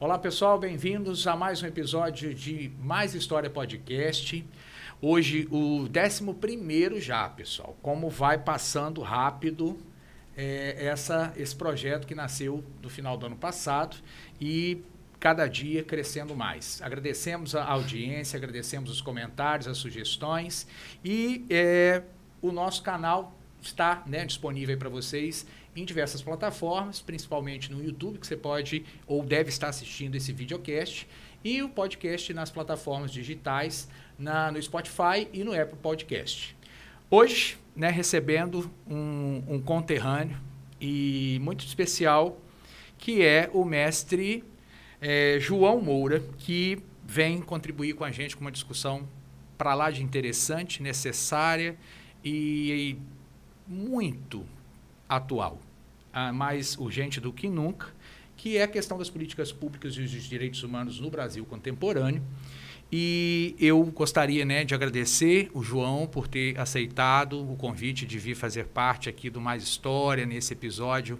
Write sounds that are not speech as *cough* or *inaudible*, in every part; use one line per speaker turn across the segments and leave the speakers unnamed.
Olá pessoal, bem-vindos a mais um episódio de Mais História Podcast. Hoje o 11 já, pessoal. Como vai passando rápido é, essa, esse projeto que nasceu no final do ano passado e cada dia crescendo mais. Agradecemos a audiência, agradecemos os comentários, as sugestões e é, o nosso canal está né, disponível para vocês em diversas plataformas, principalmente no YouTube, que você pode ou deve estar assistindo esse videocast, e o podcast nas plataformas digitais, na, no Spotify e no Apple Podcast. Hoje, né, recebendo um, um conterrâneo e muito especial, que é o mestre é, João Moura, que vem contribuir com a gente com uma discussão para lá de interessante, necessária e, e muito atual mais urgente do que nunca, que é a questão das políticas públicas e dos direitos humanos no Brasil contemporâneo. E eu gostaria né, de agradecer o João por ter aceitado o convite de vir fazer parte aqui do Mais História nesse episódio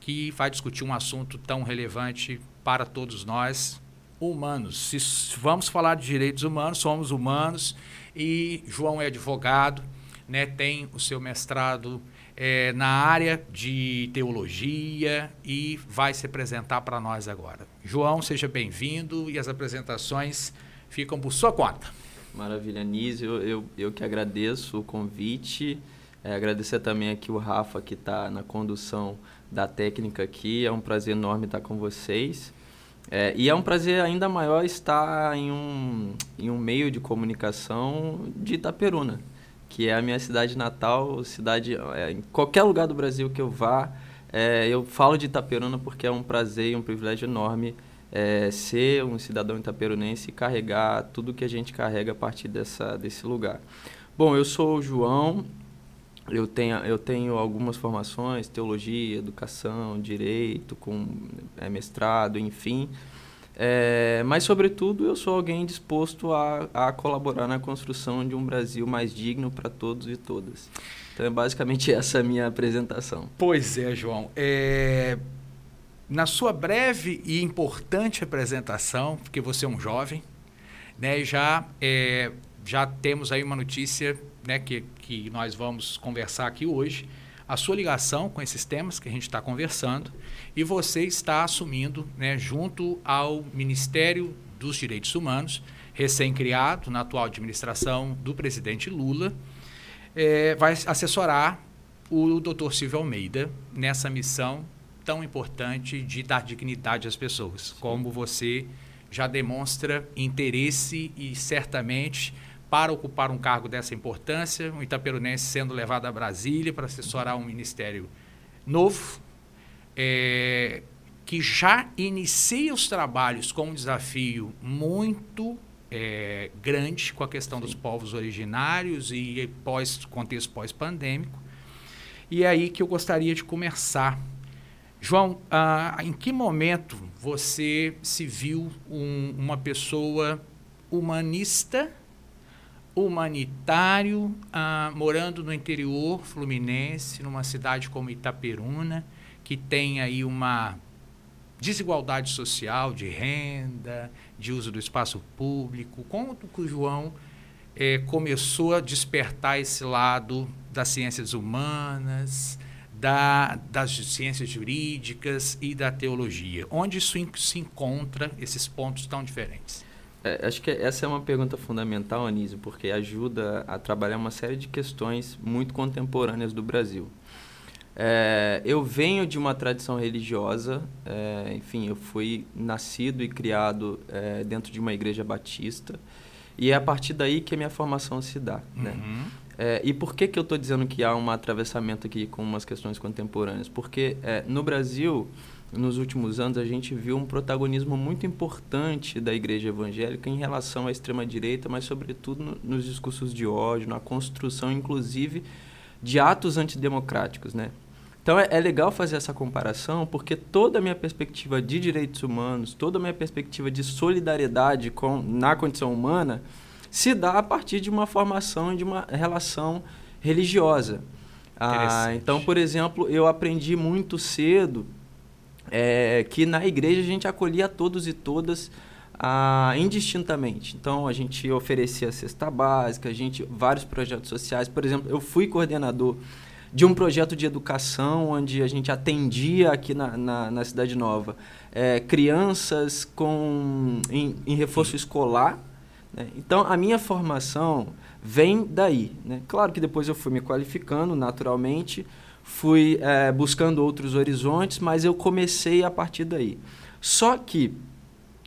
que vai discutir um assunto tão relevante para todos nós, humanos. Se vamos falar de direitos humanos, somos humanos e João é advogado, né, tem o seu mestrado é, na área de teologia e vai se apresentar para nós agora. João, seja bem-vindo e as apresentações ficam por sua conta.
Maravilha, Nísio. Eu, eu, eu que agradeço o convite. É, agradecer também aqui o Rafa, que está na condução da técnica aqui. É um prazer enorme estar com vocês. É, e é um prazer ainda maior estar em um, em um meio de comunicação de Itaperuna que é a minha cidade natal, cidade é, em qualquer lugar do Brasil que eu vá, é, eu falo de Itaperuna porque é um prazer e um privilégio enorme é, ser um cidadão itaperunense e carregar tudo que a gente carrega a partir dessa, desse lugar. Bom, eu sou o João, eu tenho, eu tenho algumas formações, teologia, educação, direito, com é, mestrado, enfim. É, mas, sobretudo, eu sou alguém disposto a, a colaborar na construção de um Brasil mais digno para todos e todas. Então, é basicamente *laughs* essa a minha apresentação.
Pois é, João. É, na sua breve e importante apresentação, porque você é um jovem, né, já, é, já temos aí uma notícia né, que, que nós vamos conversar aqui hoje, a sua ligação com esses temas que a gente está conversando e você está assumindo, né, junto ao Ministério dos Direitos Humanos, recém-criado na atual administração do presidente Lula, é, vai assessorar o doutor Silvio Almeida nessa missão tão importante de dar dignidade às pessoas, como você já demonstra interesse e certamente para ocupar um cargo dessa importância, um itaperunense sendo levado a Brasília para assessorar um ministério novo, é, que já inicia os trabalhos com um desafio muito é, grande com a questão Sim. dos povos originários e pós contexto pós-pandêmico. E é aí que eu gostaria de começar. João, ah, em que momento você se viu um, uma pessoa humanista humanitário, ah, morando no interior fluminense, numa cidade como Itaperuna, que tem aí uma desigualdade social de renda, de uso do espaço público. Como que o João eh, começou a despertar esse lado das ciências humanas, da, das ciências jurídicas e da teologia? Onde isso se encontra, esses pontos tão diferentes?
É, acho que essa é uma pergunta fundamental, Anísio, porque ajuda a trabalhar uma série de questões muito contemporâneas do Brasil. É, eu venho de uma tradição religiosa, é, enfim, eu fui nascido e criado é, dentro de uma igreja batista, e é a partir daí que a minha formação se dá. Né? Uhum. É, e por que, que eu estou dizendo que há um atravessamento aqui com umas questões contemporâneas? Porque é, no Brasil nos últimos anos a gente viu um protagonismo muito importante da igreja evangélica em relação à extrema direita, mas sobretudo no, nos discursos de ódio, na construção inclusive de atos antidemocráticos, né? Então é, é, legal fazer essa comparação porque toda a minha perspectiva de direitos humanos, toda a minha perspectiva de solidariedade com, na condição humana se dá a partir de uma formação e de uma relação religiosa. Ah, então, por exemplo, eu aprendi muito cedo é, que na igreja a gente acolhia todos e todas ah, indistintamente. Então a gente oferecia cesta básica, a gente vários projetos sociais. Por exemplo, eu fui coordenador de um projeto de educação onde a gente atendia aqui na, na, na Cidade Nova é, crianças com, em, em reforço escolar. Né? Então, a minha formação vem daí. Né? Claro que depois eu fui me qualificando naturalmente, fui é, buscando outros horizontes, mas eu comecei a partir daí. Só que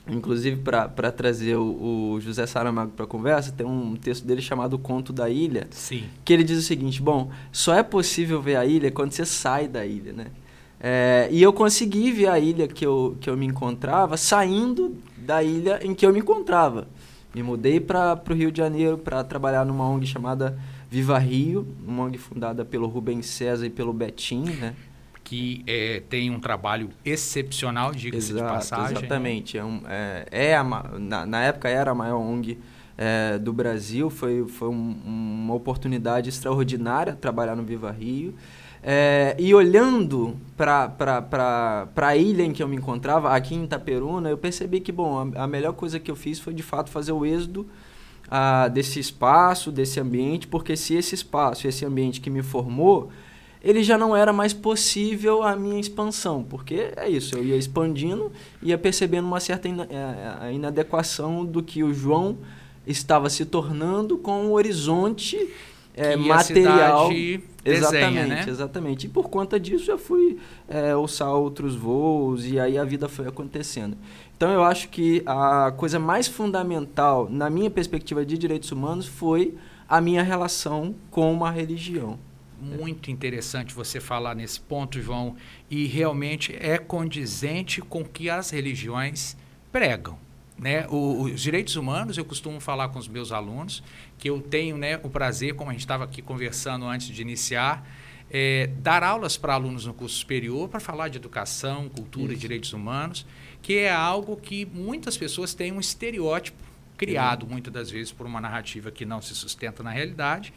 Inclusive, para trazer o, o, José Saramago para a conversa, tem um texto dele chamado Conto da Ilha,
Sim.
que ele diz o seguinte, bom, só é possível ver a ilha quando você sai da ilha, né? É, e eu consegui ver a ilha que eu, que eu me encontrava saindo da ilha em que eu me encontrava. Me mudei para o Rio de Janeiro para trabalhar numa ONG chamada Viva Rio, uma ONG fundada pelo Rubem César e pelo Betim, né?
que é, tem um trabalho excepcional, diga-se de passagem.
Exatamente. É, um, é, é a, na, na, época era a maior ONG é, do Brasil, foi, foi um, uma oportunidade extraordinária trabalhar no Viva Rio. É, e olhando para a ilha em que eu me encontrava, aqui em Itaperuna, eu percebi que, bom, a, a melhor coisa que eu fiz foi, de fato, fazer o êxodo desse espaço, desse ambiente, porque se esse espaço, esse ambiente que me formou, ele já não era mais possível a minha expansão, porque é isso, eu ia expandindo, ia percebendo uma certa é, inadequação do que o João estava se tornando com o horizonte é, material.
Desenha,
exatamente,
né?
exatamente. E por conta disso eu fui é, outros voos e aí a vida foi acontecendo. Então eu acho que a coisa mais fundamental na minha perspectiva de direitos humanos foi a minha relação com uma religião
muito interessante você falar nesse ponto, João, e realmente é condizente com o que as religiões pregam. Né? O, os direitos humanos, eu costumo falar com os meus alunos, que eu tenho né, o prazer, como a gente estava aqui conversando antes de iniciar, é, dar aulas para alunos no curso superior para falar de educação, cultura Isso. e direitos humanos, que é algo que muitas pessoas têm um estereótipo criado, muitas das vezes, por uma narrativa que não se sustenta na realidade,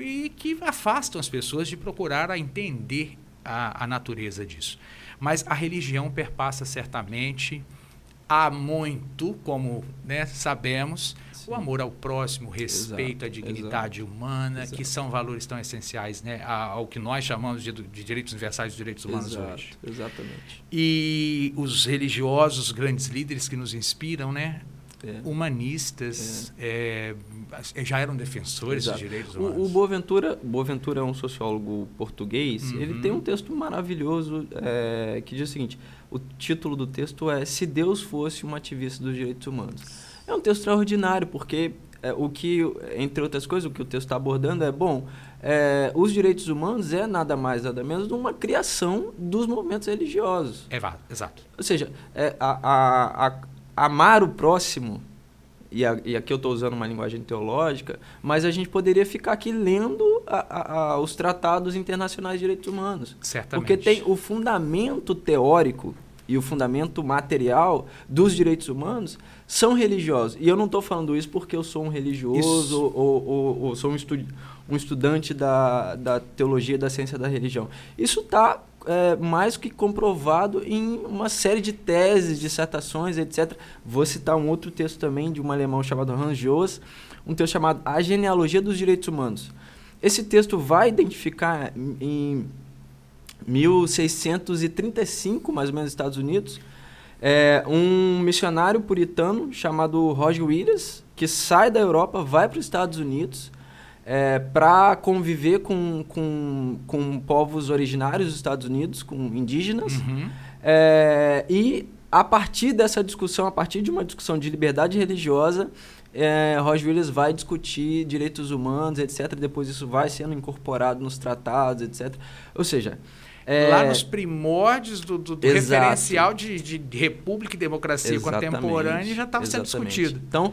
e que afastam as pessoas de procurar a entender a, a natureza disso. Mas a religião perpassa certamente há muito, como né, sabemos, Sim. o amor ao próximo, o respeito exato, à dignidade exato, humana, exato. que são valores tão essenciais né, ao que nós chamamos de, de direitos universais e direitos humanos hoje.
Exatamente.
E os religiosos, grandes líderes que nos inspiram, né, é. humanistas, é. É, já eram defensores Exato. dos direitos humanos.
O, o Boaventura, Boaventura é um sociólogo português, uhum. ele tem um texto maravilhoso é, que diz o seguinte, o título do texto é Se Deus fosse um ativista dos direitos humanos. É um texto extraordinário, porque é, o que, entre outras coisas, o que o texto está abordando é, bom, é, os direitos humanos é nada mais, nada menos de uma criação dos movimentos religiosos.
É, exato.
Ou seja, é, a, a, a, amar o próximo, e, a, e aqui eu estou usando uma linguagem teológica, mas a gente poderia ficar aqui lendo a, a, os tratados internacionais de direitos humanos.
Certamente.
Porque tem o fundamento teórico e o fundamento material dos direitos humanos são religiosos. E eu não estou falando isso porque eu sou um religioso ou, ou, ou, ou, sou um, estu um estudante da, da teologia e da ciência da religião. Isso está é, mais que comprovado em uma série de teses, dissertações, etc. Vou citar um outro texto também de um alemão chamado Hans um texto chamado A Genealogia dos Direitos Humanos. Esse texto vai identificar em 1635, mais ou menos, nos Estados Unidos, é, um missionário puritano chamado Roger Williams, que sai da Europa, vai para os Estados Unidos é, para conviver com, com, com povos originários dos Estados Unidos, com indígenas.
Uhum.
É, e a partir dessa discussão, a partir de uma discussão de liberdade religiosa, é, Roger Williams vai discutir direitos humanos, etc. Depois isso vai sendo incorporado nos tratados, etc. Ou seja,
é... Lá nos primórdios do, do, do referencial de, de, república e democracia exatamente, contemporânea já estava sendo discutido.
Então,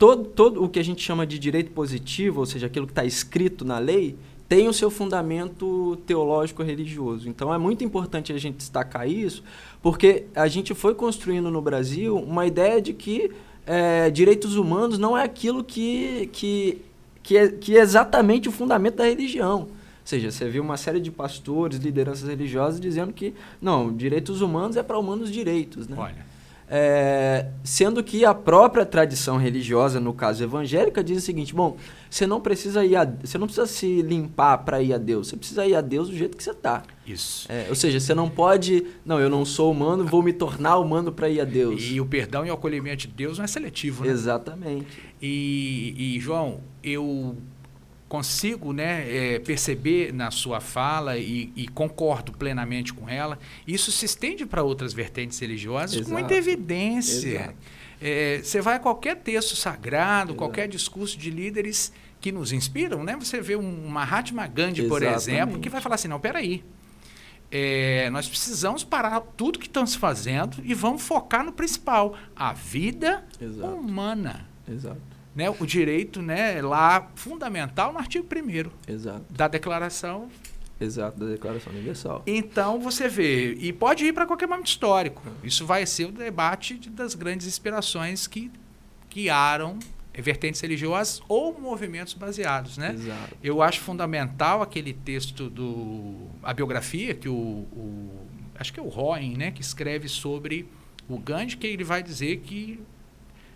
todo, todo o que a gente chama de direito positivo, ou seja, aquilo que está escrito na lei, tem o seu fundamento teológico religioso. Então é muito importante a gente destacar isso, porque a gente foi construindo no Brasil uma ideia de que é, direitos humanos não é aquilo que, que, que, é, que é exatamente o fundamento da religião. Ou seja, você viu uma série de pastores, lideranças religiosas dizendo que, não, direitos humanos é para humanos direitos, né?
Olha.
É, sendo que a própria tradição religiosa, no caso evangélica, diz o seguinte: bom, você não precisa ir a, você não precisa se limpar para ir a Deus, você precisa ir a Deus do jeito que você está.
Isso.
É, ou seja, você não pode, não, eu não sou humano, vou me tornar humano para ir a Deus.
E o perdão e o acolhimento de Deus não é seletivo, né?
Exatamente.
E, e João, eu consigo né, é, perceber na sua fala e, e, concordo plenamente com ela, isso se estende para outras vertentes religiosas Exato. com muita evidência. É, você vai a qualquer texto sagrado, Exato. qualquer discurso de líderes que nos inspiram, né? Você vê um Mahatma Gandhi, Exatamente. por exemplo, que vai falar assim, não, peraí, é, nós precisamos parar tudo que estamos fazendo e vamos focar no principal, a vida Exato. humana.
Exato
né, o direito né, lá fundamental no artigo 1 da Declaração.
Exato, da Declaração Universal.
Então você vê, e pode ir para qualquer momento histórico. Isso vai ser o debate de, das grandes inspirações que guiaram vertentes religiosas ou movimentos baseados, né?
Exato.
Eu acho fundamental aquele texto do a biografia que o, o acho que é o Roen, né, que escreve sobre o Gandhi, que ele vai dizer que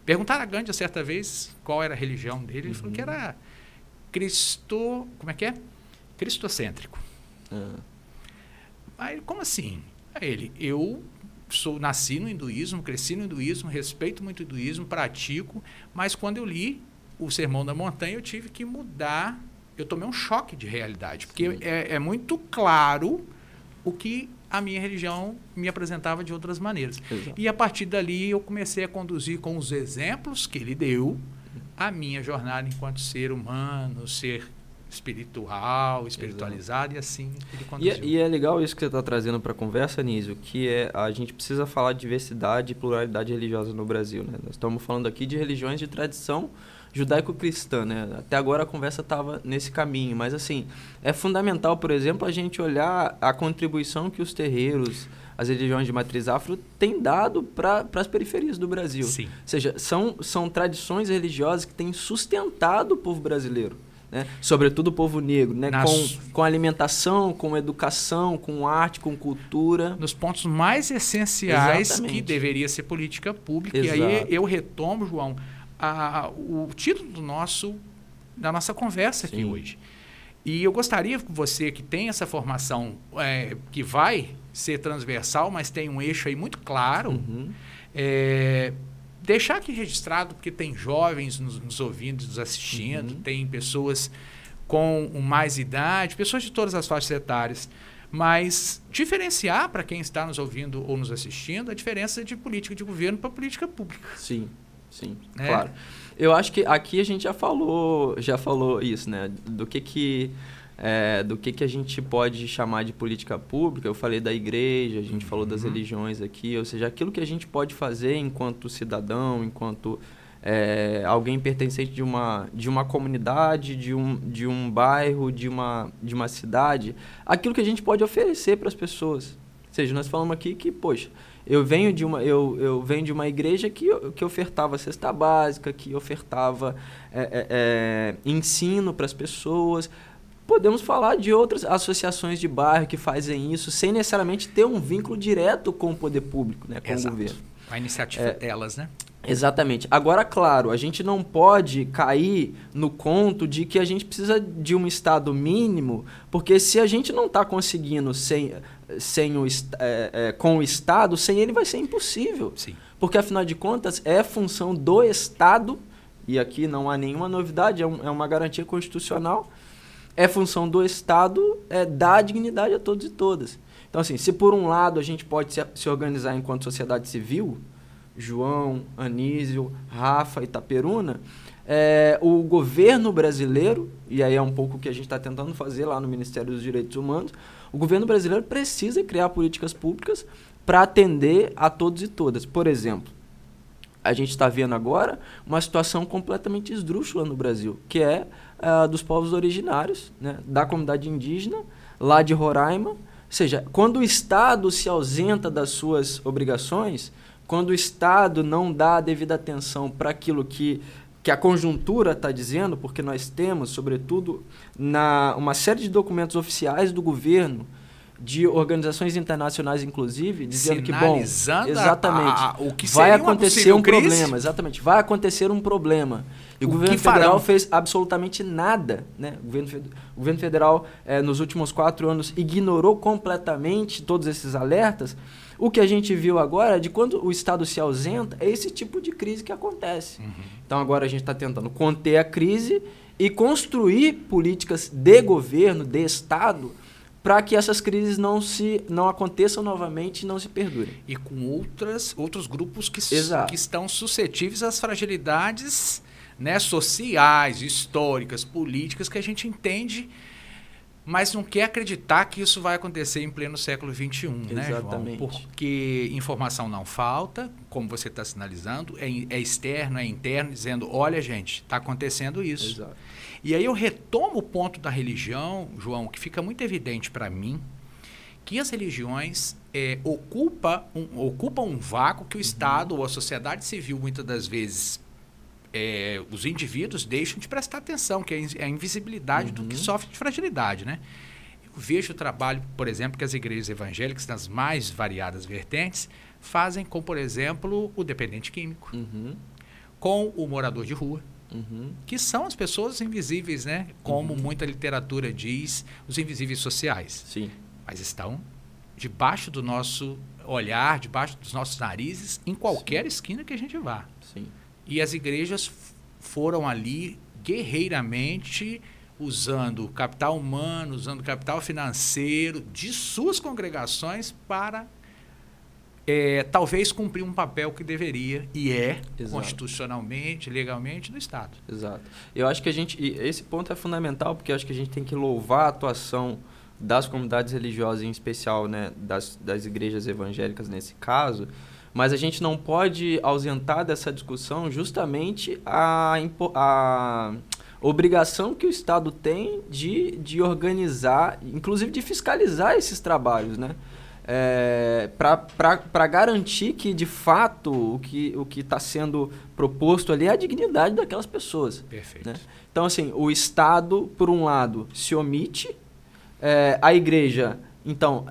Perguntaram a Gandhi certa vez qual era a religião dele. Ele uhum. falou que uhum. era Cristo. Como é que é? Cristocêntrico. Uhum. Aí, como assim? Aí ele, eu sou nasci no hinduísmo, cresci no hinduísmo, respeito muito o hinduísmo, pratico, mas quando eu li o Sermão da Montanha, eu tive que mudar. Eu tomei um choque de realidade, porque é, é muito claro o que a minha religião me apresentava de outras maneiras. Exato. E a partir dali eu comecei a conduzir com os exemplos que ele deu a minha jornada enquanto ser humano, ser espiritual, espiritualizado Exato. e assim ele
é, conduziu. E, e, é legal isso que você está trazendo para a conversa, Nísio, que é a gente precisa falar de diversidade e pluralidade religiosa no Brasil. Né? Nós estamos falando aqui de religiões de tradição judaico-cristã, né? Até agora a conversa estava nesse caminho, mas assim, é fundamental, por exemplo, a gente olhar a contribuição que os terreiros, as religiões de matriz afro têm dado para as periferias do Brasil.
Sim. Ou
seja, são, são tradições religiosas que têm sustentado o povo brasileiro. Né? Sobretudo o povo negro, né? Nas... com, com alimentação, com educação, com arte, com cultura.
Nos pontos mais essenciais Exatamente. que deveria ser política pública. Exato. E aí eu retomo, João, a, o título do nosso, da nossa conversa Sim. aqui hoje. E eu gostaria que você que tem essa formação é, que vai ser transversal, mas tem um eixo aí muito claro, uhum. é, deixar aqui registrado, porque tem jovens nos, nos ouvindo, nos assistindo, uhum. tem pessoas com mais idade, pessoas de todas as faixas etárias, mas diferenciar para quem está nos ouvindo ou nos assistindo a diferença de política de governo para política pública.
Sim. Sim, é. claro. Eu acho que aqui a gente já falou, já falou isso, né? Do que que é, do que, que a gente pode chamar de política pública. Eu falei da igreja, a gente uhum. falou das uhum. religiões aqui, ou seja, aquilo que a gente pode fazer enquanto cidadão, enquanto é, alguém pertencente de uma, de uma comunidade, de um, de um bairro, de uma, de uma cidade, aquilo que a gente pode oferecer para as pessoas. Ou seja, nós falamos aqui que, poxa, eu venho de uma, eu, eu venho de uma igreja que, que ofertava cesta básica, que ofertava é, é, é ensino para as pessoas. Podemos falar de outras associações de bairro que fazem isso sem necessariamente ter um vínculo direto com o poder público, né, com
Exato.
o governo.
A iniciativa é, delas, né?
Exatamente. Agora, claro, a gente não pode cair no conto de que a gente precisa de um Estado mínimo, porque se a gente não está conseguindo sem, sem o, é, é, com o Estado, sem ele vai ser impossível.
Sim.
Porque, afinal de contas, é função do Estado, e aqui não há nenhuma novidade, é, um, é uma garantia constitucional, é função do Estado é, dar dignidade a todos e todas. Então, assim, se por um lado a gente pode se, se organizar enquanto sociedade civil, João, Anísio, Rafa, Itaperuna, é, o governo brasileiro, e aí é um pouco o que a gente está tentando fazer lá no Ministério dos Direitos Humanos, o governo brasileiro precisa criar políticas públicas para atender a todos e todas. Por exemplo, a gente está vendo agora uma situação completamente esdrúxula no Brasil, que é uh, dos povos originários, né, da comunidade indígena, lá de Roraima. Ou seja, quando o Estado se ausenta das suas obrigações, quando o Estado não dá a devida atenção para aquilo que que a conjuntura está dizendo, porque nós temos, sobretudo, na uma série de documentos oficiais do governo, de organizações internacionais, inclusive, dizendo que, bom, exatamente,
a, a, o que
vai acontecer um crise? problema, exatamente, vai acontecer um problema. E o, o governo federal farão? fez absolutamente nada. Né? O, governo, o governo federal, eh, nos últimos quatro anos, ignorou completamente todos esses alertas. O que a gente viu agora, de quando o Estado se ausenta, é esse tipo de crise que acontece. Uhum. Então agora a gente está tentando conter a crise e construir políticas de governo, de Estado, para que essas crises não se não aconteçam novamente e não se perdurem.
E com outras outros grupos que, que estão suscetíveis às fragilidades né, sociais, históricas, políticas que a gente entende, mas não quer acreditar que isso vai acontecer em pleno século XXI, né, João? Porque informação não falta, como você está sinalizando, é, é, externo, é interno, dizendo, olha, gente, está acontecendo isso. Exato. E aí eu retomo o ponto da religião, João, que fica muito evidente para mim, que as religiões é, ocupa um, ocupam um vácuo que o uhum. Estado ou a sociedade civil, muitas das vezes, é, os indivíduos deixam de prestar atenção, que é a invisibilidade uhum. do que uhum. sofre de fragilidade, né? Eu vejo o trabalho, por exemplo, que as igrejas evangélicas, nas mais variadas vertentes, fazem com, por exemplo, o dependente químico, uhum. com o morador de rua, Uhum. que são as pessoas invisíveis, né? Como uhum. muita literatura diz, os invisíveis sociais.
Sim.
Mas estão debaixo do nosso olhar, debaixo dos nossos narizes, em qualquer Sim. esquina que a gente vá. E as igrejas foram ali guerreiramente usando capital humano, usando capital financeiro de suas congregações para é, talvez cumprir um papel que deveria e é Exato. constitucionalmente, legalmente do Estado.
Exato. Eu acho que a gente esse ponto é fundamental porque eu acho que a gente tem que louvar a atuação das comunidades religiosas, em especial, né, das, das igrejas evangélicas nesse caso, mas a gente não pode ausentar dessa discussão justamente a, a obrigação que o Estado tem de, de organizar, inclusive de fiscalizar esses trabalhos, né? é, para garantir que, de fato, o que o está sendo proposto ali é a dignidade daquelas pessoas.
Perfeito. Né?
Então, assim, o Estado, por um lado, se omite, é, a igreja, então,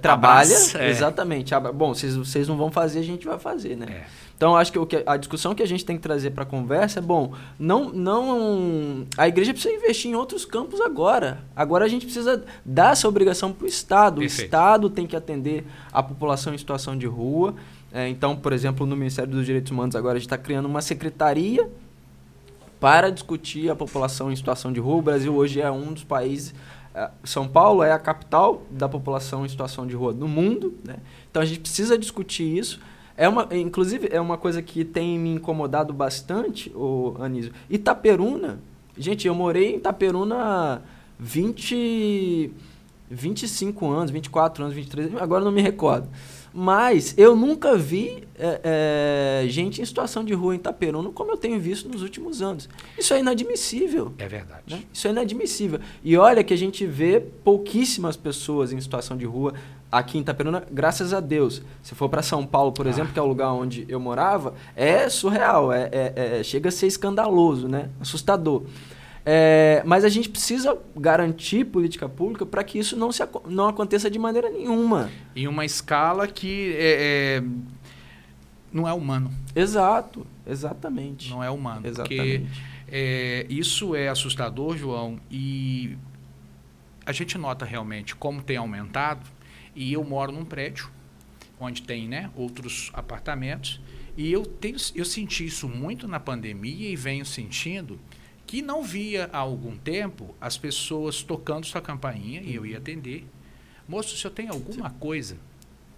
trabalha. é. Exatamente. Bom, vocês não vão fazer, a gente vai fazer, né? É. Então, acho que, o que a discussão que a gente tem que trazer para a conversa é, bom, não, não a igreja precisa investir em outros campos agora. Agora a gente precisa dar essa obrigação para o Estado. Perfeito. O Estado tem que atender a população em situação de rua. É, então, por exemplo, no Ministério dos Direitos Humanos agora a gente está criando uma secretaria para discutir a população em situação de rua. O Brasil hoje é um dos países são Paulo é a capital da população em situação de rua no mundo, né? então a gente precisa discutir isso. É uma, inclusive, é uma coisa que tem me incomodado bastante, o Anísio. Itaperuna, gente, eu morei em Itaperuna 20, 25 anos, 24 anos, 23, agora não me recordo. Mas eu nunca vi é, é, gente em situação de rua em Itaperuna como eu tenho visto nos últimos anos. Isso é inadmissível.
É verdade.
Né? Isso é inadmissível. E olha que a gente vê pouquíssimas pessoas em situação de rua aqui em Itaperuna, graças a Deus. Se for para São Paulo, por ah. exemplo, que é o lugar onde eu morava, é surreal. É, é, é chega a ser escandaloso, né? assustador. É, mas a gente precisa garantir política pública para que isso não, se, não aconteça de maneira nenhuma.
Em uma escala que é, é, não é humano.
Exato, exatamente.
Não é humano.
Exatamente.
Porque é, isso é assustador, João, e a gente nota realmente como tem aumentado. E eu moro num prédio onde tem né, outros apartamentos. E eu, tenho, eu senti isso muito na pandemia e venho sentindo que não via há algum tempo as pessoas tocando sua campainha e eu ia atender. Moço, se eu tenho alguma coisa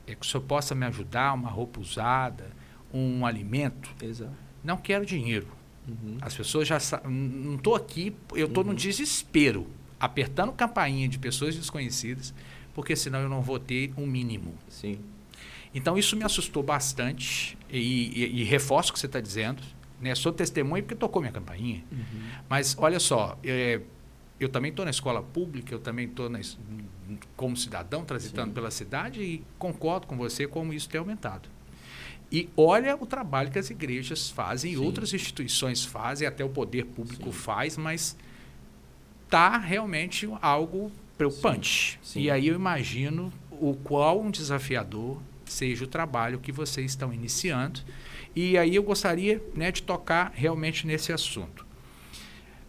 é que o senhor possa me ajudar, uma roupa usada, um alimento,
Exato.
não quero dinheiro. Uhum. As pessoas já não estou aqui, eu estou uhum. no desespero, apertando campainha de pessoas desconhecidas, porque senão eu não vou ter um mínimo.
Sim.
Então isso me assustou bastante e, e, e reforço o que você está dizendo. Né? Sou testemunha porque tocou minha campainha. Uhum. Mas olha só, é, eu também estou na escola pública, eu também estou como cidadão transitando Sim. pela cidade e concordo com você como isso tem aumentado. E olha o trabalho que as igrejas fazem, Sim. outras instituições fazem, até o poder público Sim. faz, mas tá realmente algo preocupante. Sim. E aí eu imagino o qual um desafiador seja o trabalho que vocês estão iniciando. E aí eu gostaria né, de tocar realmente nesse assunto.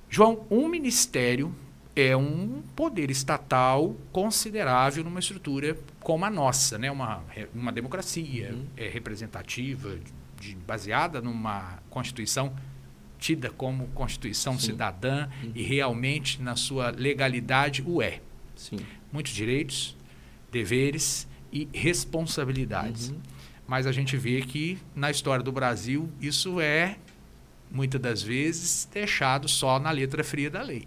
João, um ministério é um poder estatal considerável numa estrutura como a nossa, né? uma, uma democracia uhum. é representativa, de, baseada numa Constituição tida como Constituição Sim. cidadã uhum. e realmente na sua legalidade o é. Sim. Muitos direitos, deveres e responsabilidades. Uhum. Mas a gente vê que na história do Brasil isso é muitas das vezes deixado só na letra fria da lei.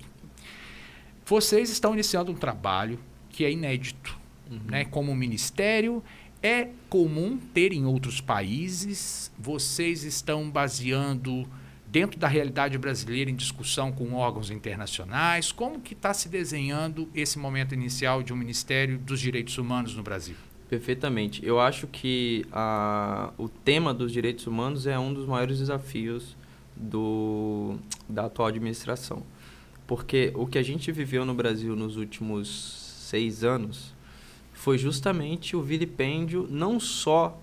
Vocês estão iniciando um trabalho que é inédito, uhum. né? Como ministério, é comum ter em outros países. Vocês estão baseando dentro da realidade brasileira em discussão com órgãos internacionais. Como que está se desenhando esse momento inicial de um Ministério dos Direitos Humanos no Brasil?
Perfeitamente. Eu acho que a, o tema dos direitos humanos é um dos maiores desafios do, da atual administração. Porque o que a gente viveu no Brasil nos últimos seis anos foi justamente o vilipêndio não só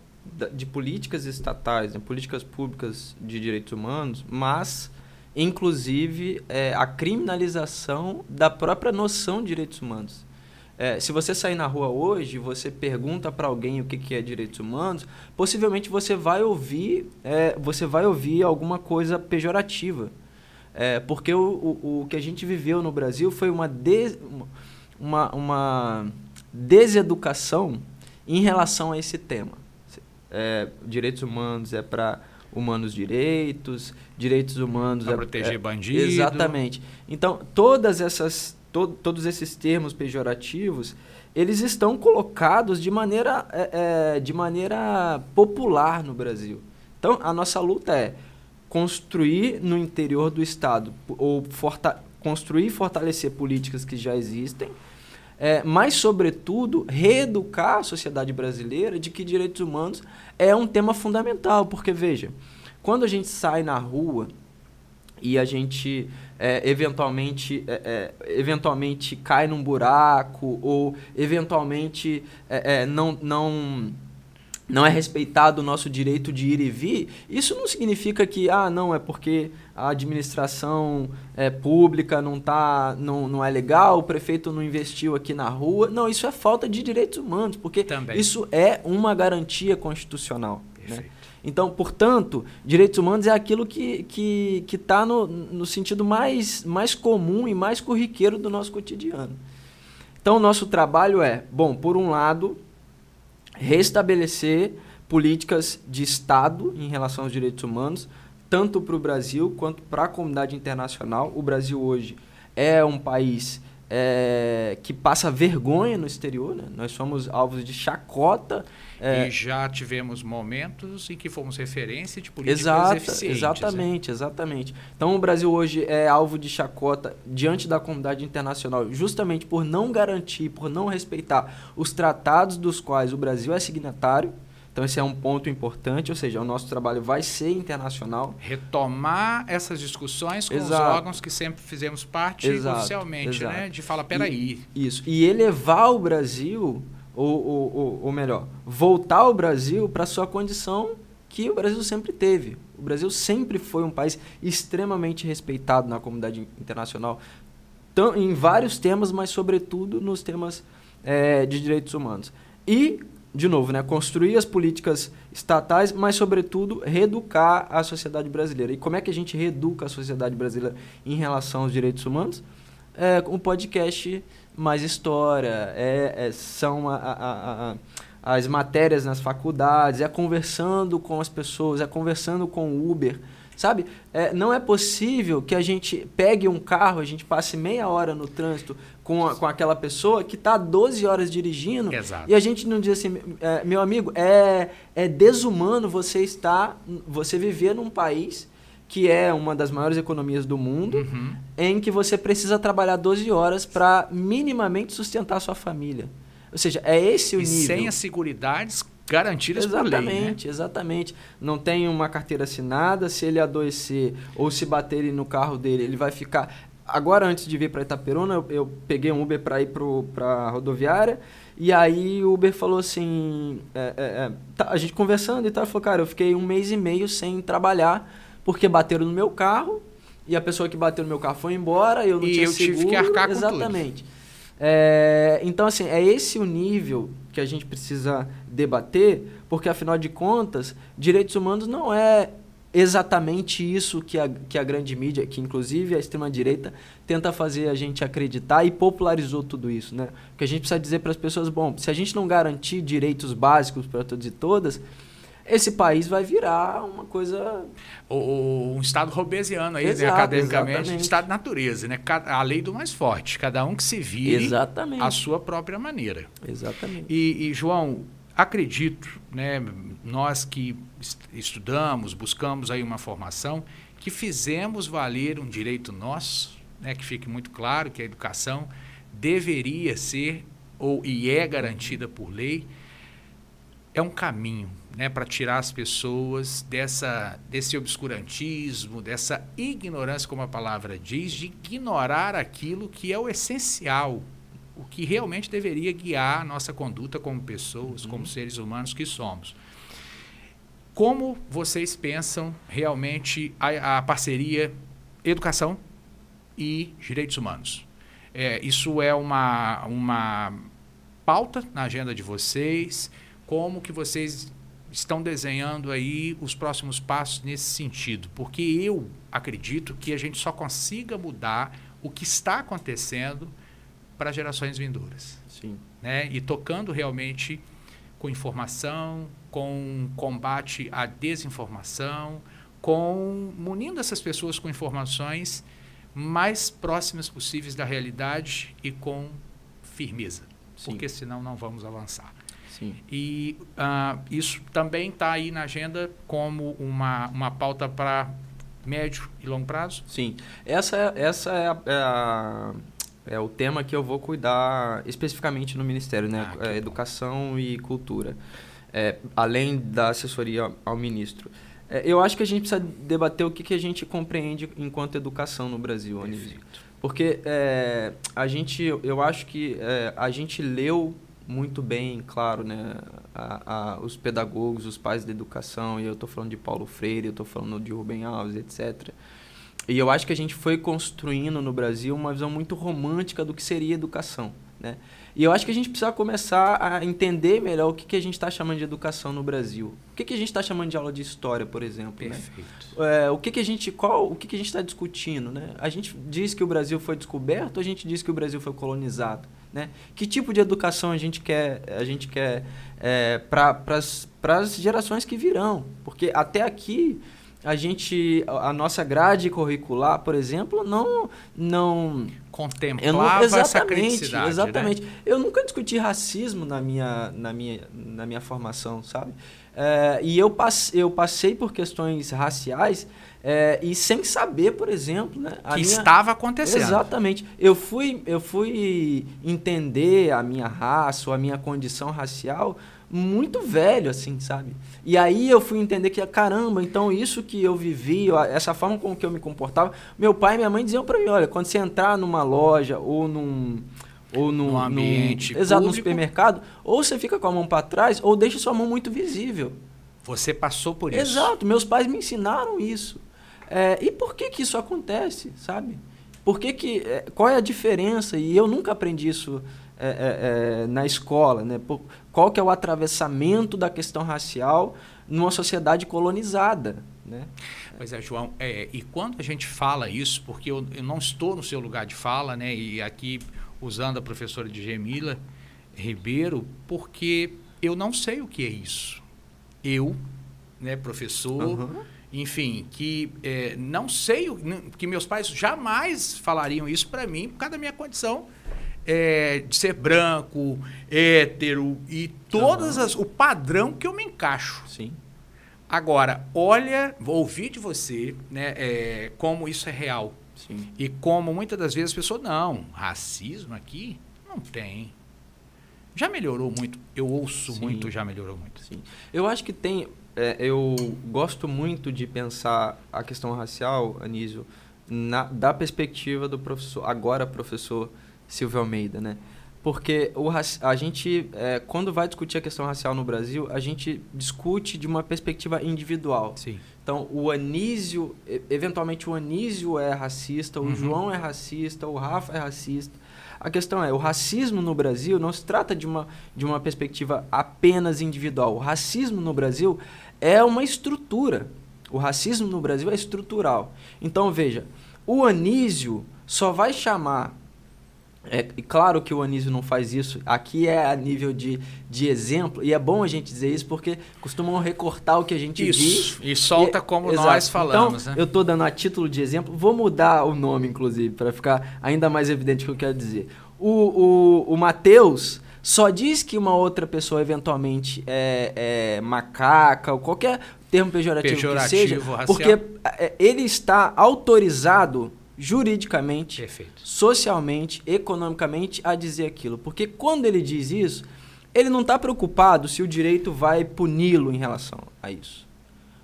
de políticas estatais, né, políticas públicas de direitos humanos, mas inclusive é, a criminalização da própria noção de direitos humanos. É, se você sair na rua hoje, você pergunta para alguém o que, que é direitos humanos, possivelmente você vai ouvir, é, você vai ouvir alguma coisa pejorativa. É, porque o, o, o, que a gente viveu no Brasil foi uma, des, uma, uma deseducação em relação a esse tema. É, direitos humanos é para humanos direitos, direitos humanos...
Para é, proteger é, bandido.
Exatamente. Então, todas essas, to, todos esses termos pejorativos, eles estão colocados de maneira, é, é, de maneira popular no Brasil. Então, a nossa luta é construir no interior do Estado, ou forta construir e fortalecer políticas que já existem, é, mas, sobretudo, reeducar a sociedade brasileira de que direitos humanos é um tema fundamental. Porque, veja, quando a gente sai na rua e a gente é, eventualmente, é, é eventualmente cai num buraco ou eventualmente é, é, não, não não é respeitado o nosso direito de ir e vir, isso não significa que, ah, não, é porque a administração é, pública não, tá, não, não é legal, o prefeito não investiu aqui na rua. Não, isso é falta de direitos humanos, porque Também. isso é uma garantia constitucional. Né? Então, portanto, direitos humanos é aquilo que está que, que tá no, no sentido mais, mais comum e mais corriqueiro do nosso cotidiano. Então, o nosso trabalho é, bom, por um lado, restabelecer políticas de Estado em relação aos direitos humanos, tanto para o Brasil quanto para a comunidade internacional. O Brasil hoje é um país é, que passa vergonha no exterior, né? nós somos alvos de chacota.
É... E já tivemos momentos em que fomos referência de políticas Exata, eficientes.
Exatamente, exatamente. Então o Brasil hoje é alvo de chacota diante da comunidade internacional, justamente por não garantir, por não respeitar os tratados dos quais o Brasil é signatário. Então esse é um ponto importante, ou seja, o nosso trabalho vai ser internacional.
Retomar essas discussões com exato. os órgãos que sempre fizemos parte exato, oficialmente, exato. né? De falar, peraí.
E, isso. E elevar o Brasil, ou, ou, ou melhor, voltar o Brasil para sua condição que o Brasil sempre teve. O Brasil sempre foi um país extremamente respeitado na comunidade internacional, em vários temas, mas sobretudo nos temas é, de direitos humanos. E de novo, né, construir as políticas estatais, mas, sobretudo, reeducar a sociedade brasileira. E como é que a gente reeduca a sociedade brasileira em relação aos direitos humanos? É, um podcast mais história, é, é são a, a, a, as matérias nas faculdades, é conversando com as pessoas, é conversando com o Uber, Sabe? É, não é possível que a gente pegue um carro, a gente passe meia hora no trânsito com, a, com aquela pessoa que está 12 horas dirigindo Exato. e a gente não diz assim, é, meu amigo, é, é desumano você estar, você viver num país que é uma das maiores economias do mundo, uhum. em que você precisa trabalhar 12 horas para minimamente sustentar a sua família. Ou seja, é esse o
e
nível.
sem as seguridades garantidas
exatamente,
por lei. Né?
Exatamente, Não tem uma carteira assinada, se ele adoecer ou se baterem no carro dele, ele vai ficar. Agora, antes de vir para Itaperuna, eu, eu, peguei um Uber para ir para a rodoviária. E aí o Uber falou assim, é, é, é, tá, a gente conversando e tal, falou, cara, eu fiquei um mês e meio sem trabalhar porque bateram no meu carro e a pessoa que bateu no meu carro foi embora, eu não
e
tinha
eu
seguro.
tive que arcar com
Exatamente. É, então, assim, é esse o nível que a gente precisa debater, porque afinal de contas, direitos humanos não é exatamente isso que a, que a grande mídia, que inclusive a extrema-direita, tenta fazer a gente acreditar e popularizou tudo isso. Né? O que a gente precisa dizer para as pessoas, bom, se a gente não garantir direitos básicos para todos e todas, esse país vai virar uma coisa.
O, um Estado robesiano aí, né, Exato, né, academicamente, exatamente. Estado de natureza, né? A lei do mais forte. Cada um que se vire
exatamente.
a sua própria maneira.
Exatamente.
E, e João, acredito, né, nós que estudamos, buscamos aí uma formação, que fizemos valer um direito nosso, né, que fique muito claro que a educação deveria ser ou e é garantida por lei, é um caminho né, para tirar as pessoas dessa, desse obscurantismo, dessa ignorância, como a palavra diz, de ignorar aquilo que é o essencial, o que realmente deveria guiar a nossa conduta como pessoas, uhum. como seres humanos que somos. Como vocês pensam realmente a, a parceria educação e direitos humanos? É, isso é uma, uma pauta na agenda de vocês? Como que vocês estão desenhando aí os próximos passos nesse sentido? Porque eu acredito que a gente só consiga mudar o que está acontecendo para gerações vindouras.
Sim.
Né? E tocando realmente com informação, com combate à desinformação, com munindo essas pessoas com informações mais próximas possíveis da realidade e com firmeza, Sim. porque senão não vamos avançar.
Sim.
E uh, isso também está aí na agenda como uma, uma pauta para médio e longo prazo?
Sim. Essa, é, essa é a, é a é o tema que eu vou cuidar especificamente no Ministério, né? Ah, é, educação e cultura. É, além da assessoria ao ministro. É, eu acho que a gente precisa debater o que, que a gente compreende enquanto educação no Brasil, Anísio. Porque a gente, eu acho que a gente leu muito bem, claro, né, a, a, os pedagogos, os pais da educação, e eu estou falando de Paulo Freire, eu estou falando de Rubem Alves, etc., e eu acho que a gente foi construindo no Brasil uma visão muito romântica do que seria educação. Né? E eu acho que a gente precisa começar a entender melhor o que, que a gente está chamando de educação no Brasil. O que, que a gente está chamando de aula de história, por exemplo.
Né? Perfeito.
Né? É, o que, que a gente, qual, o que, que a gente está discutindo? Né? A gente diz que o Brasil foi descoberto ou a gente diz que o Brasil foi colonizado? Né? Que tipo de educação a gente quer, a gente quer é, para as gerações que virão? Porque até aqui a gente a nossa grade curricular, por exemplo, não não
contemplava não, essa criticidade,
exatamente.
Né?
Eu nunca discuti racismo na minha na minha na minha formação, sabe? É, e eu passei, eu passei por questões raciais é, e sem saber, por exemplo, né,
que minha... estava acontecendo.
Exatamente. Eu fui eu fui entender a minha raça ou a minha condição racial muito velho, assim, sabe? E aí eu fui entender que, caramba, então isso que eu vivi, essa forma com que eu me comportava, meu pai e minha mãe diziam para mim, olha, quando você entrar numa loja ou num ou num,
num ambiente
num, exato, no supermercado, ou você fica com a mão para trás ou deixa sua mão muito visível.
Você passou por isso.
Exato, meus pais me ensinaram isso. É, e por que que isso acontece, sabe? Por que que, é, qual é a diferença? E eu nunca aprendi isso é, é, é, na escola, né? qual que é o atravessamento da questão racial numa sociedade colonizada, né?
Pois é, João, é, e quando a gente fala isso, porque eu, eu, não estou no seu lugar de fala, né? E aqui usando a professora de Gemila Ribeiro, porque eu não sei o que é isso. Eu, né, professor, uhum. Enfim, que é, não sei, que meus pais jamais falariam isso para mim por causa da minha condição é, de ser branco, hétero e todas as, o padrão que eu me encaixo.
Sim.
Agora, olha, vou ouvir de você, né, é, como isso é real.
Sim.
E como muitas das vezes as pessoas, não, racismo aqui não tem. Já melhorou muito. Eu ouço Sim. muito, já melhorou muito.
Sim. Eu acho que tem. É, eu gosto muito de pensar a questão racial, Anísio, na, da perspectiva do professor, agora professor Silvio Almeida, né? Porque o, a gente, é, quando vai discutir a questão racial no Brasil, a gente discute de uma perspectiva individual.
Sim.
Então, o Anísio, eventualmente o Anísio é racista, o uhum. João é racista, o Rafa é racista. A questão é, o racismo no Brasil não se trata de uma, de uma perspectiva apenas individual. O racismo no Brasil é uma estrutura. O racismo no Brasil é estrutural. Então, veja, o Anísio só vai chamar é claro que o Anísio não faz isso. Aqui é a nível de, de exemplo. E é bom a gente dizer isso porque costumam recortar o que a gente
isso,
diz.
E solta e, como exato. nós falamos.
Então,
né?
eu estou dando a título de exemplo. Vou mudar o nome, inclusive, para ficar ainda mais evidente o que eu quero dizer. O, o, o Matheus só diz que uma outra pessoa eventualmente é, é macaca ou qualquer termo pejorativo, pejorativo que seja, racial. porque é, ele está autorizado juridicamente,
Perfeito.
socialmente, economicamente a dizer aquilo. Porque quando ele diz isso, ele não está preocupado se o direito vai puni-lo em relação a isso.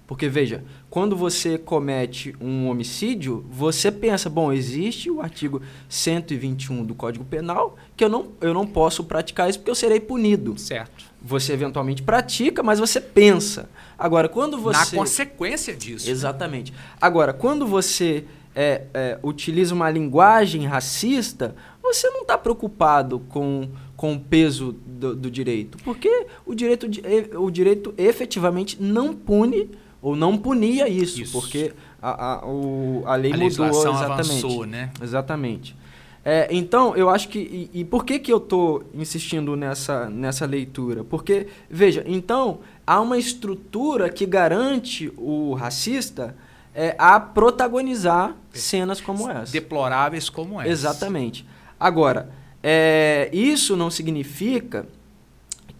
Porque veja, quando você comete um homicídio, você pensa, bom, existe o artigo 121 do Código Penal que eu não, eu não posso praticar isso porque eu serei punido.
Certo.
Você eventualmente pratica, mas você pensa. Agora, quando você.
Na consequência disso.
Exatamente. Agora, quando você é, é, utiliza uma linguagem racista, você não está preocupado com, com o peso do, do, direito. Porque o direito, o direito efetivamente não pune ou não punia isso, isso. porque a, a, o, a lei a mudou exatamente.
Avançou, né?
Exatamente. É, então, eu acho que. E, e por que, que eu estou insistindo nessa, nessa leitura? Porque, veja, então, há uma estrutura que garante o racista é, a protagonizar cenas como essa.
Deploráveis como essa.
Exatamente. Agora, é, isso não significa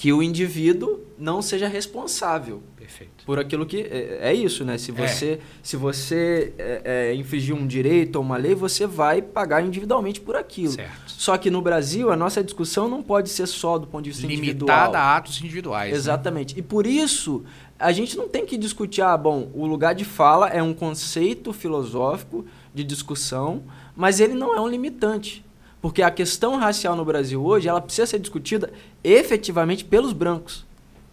que o indivíduo não seja responsável
Perfeito.
por aquilo que é, é isso, né? Se você é. se você é, é, infringir um direito ou uma lei, você vai pagar individualmente por aquilo.
Certo.
Só que no Brasil a nossa discussão não pode ser só do ponto de vista
Limitada
individual.
Limitada a atos individuais.
Né? Exatamente. Né? E por isso a gente não tem que discutir, ah, bom, o lugar de fala é um conceito filosófico de discussão, mas ele não é um limitante. Porque a questão racial no Brasil hoje, ela precisa ser discutida efetivamente pelos brancos.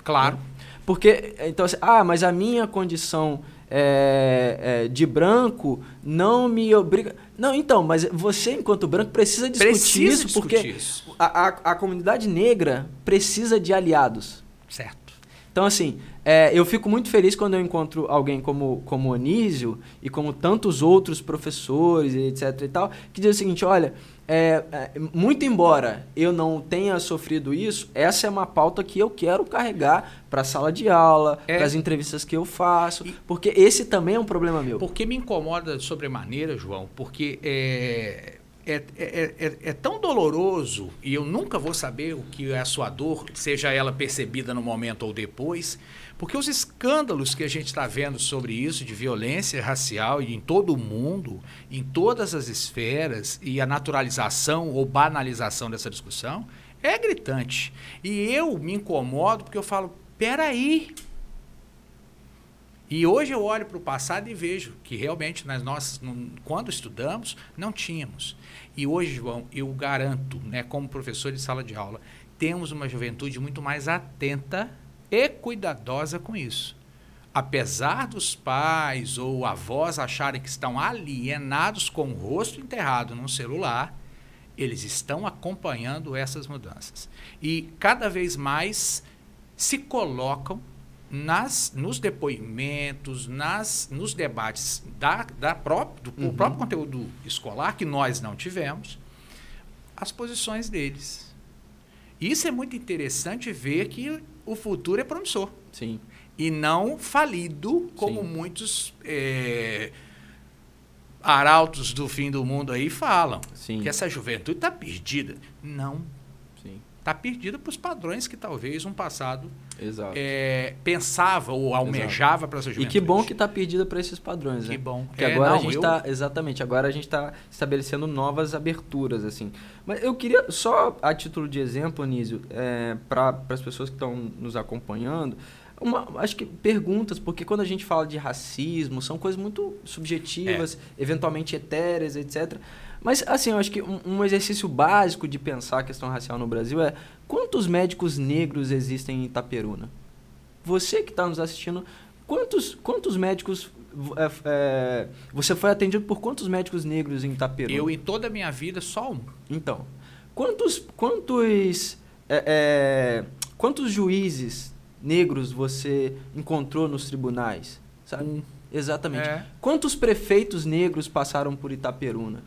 Claro.
Porque, então, assim, ah, mas a minha condição é, é, de branco não me obriga. Não, então, mas você, enquanto branco, precisa discutir
precisa
isso,
discutir
porque
isso.
A, a, a comunidade negra precisa de aliados.
Certo.
Então, assim, é, eu fico muito feliz quando eu encontro alguém como, como Onísio e como tantos outros professores, etc e tal, que diz o seguinte, olha, é, é, muito embora eu não tenha sofrido isso, essa é uma pauta que eu quero carregar para a sala de aula, é. para as entrevistas que eu faço, e, porque esse também é um problema meu.
Porque me incomoda sobremaneira, João, porque é, é, é, é, é, tão doloroso e eu nunca vou saber o que é a sua dor, seja ela percebida no momento ou depois, porque os escândalos que a gente está vendo sobre isso, de violência racial em todo o mundo, em todas as esferas, e a naturalização ou banalização dessa discussão, é gritante. E eu me incomodo porque eu falo, peraí. E hoje eu olho para o passado e vejo que realmente nas nossas, quando estudamos, não tínhamos. E hoje, João, eu garanto, né, como professor de sala de aula, temos uma juventude muito mais atenta e cuidadosa com isso. Apesar dos pais ou avós acharem que estão alienados com o rosto enterrado num celular, eles estão acompanhando essas mudanças. E cada vez mais se colocam nas, nos depoimentos, nas, nos debates da, da própria, do uhum. próprio conteúdo escolar, que nós não tivemos, as posições deles. Isso é muito interessante ver que o futuro é promissor.
Sim.
E não falido, como Sim. muitos é, arautos do fim do mundo aí falam.
Sim.
Que essa juventude está perdida. Não. Está perdida para os padrões que talvez um passado é, pensava ou almejava para essa
E
juventude.
que bom que está perdida para esses padrões,
Que
né?
bom.
Porque
É,
agora
não,
a gente
eu-
está exatamente, agora a gente está estabelecendo novas aberturas assim. Mas eu queria só a título de exemplo, Anísio, é, para as pessoas que estão nos acompanhando, uma, acho que perguntas, porque quando a gente fala de racismo, são coisas muito subjetivas,
É.
eventualmente etéreas, etc. Mas, assim, eu acho que um, um exercício básico de pensar a questão racial no Brasil é quantos médicos negros existem em Itaperuna? Você que está nos assistindo, quantos, quantos médicos. é, é, você foi atendido por quantos médicos negros em Itaperuna?
Eu, em toda a minha vida, só um.
Então, quantos, quantos, é, é, quantos juízes negros você encontrou nos tribunais? Sabe?
Um.
Exatamente.
É.
Quantos prefeitos negros passaram por Itaperuna?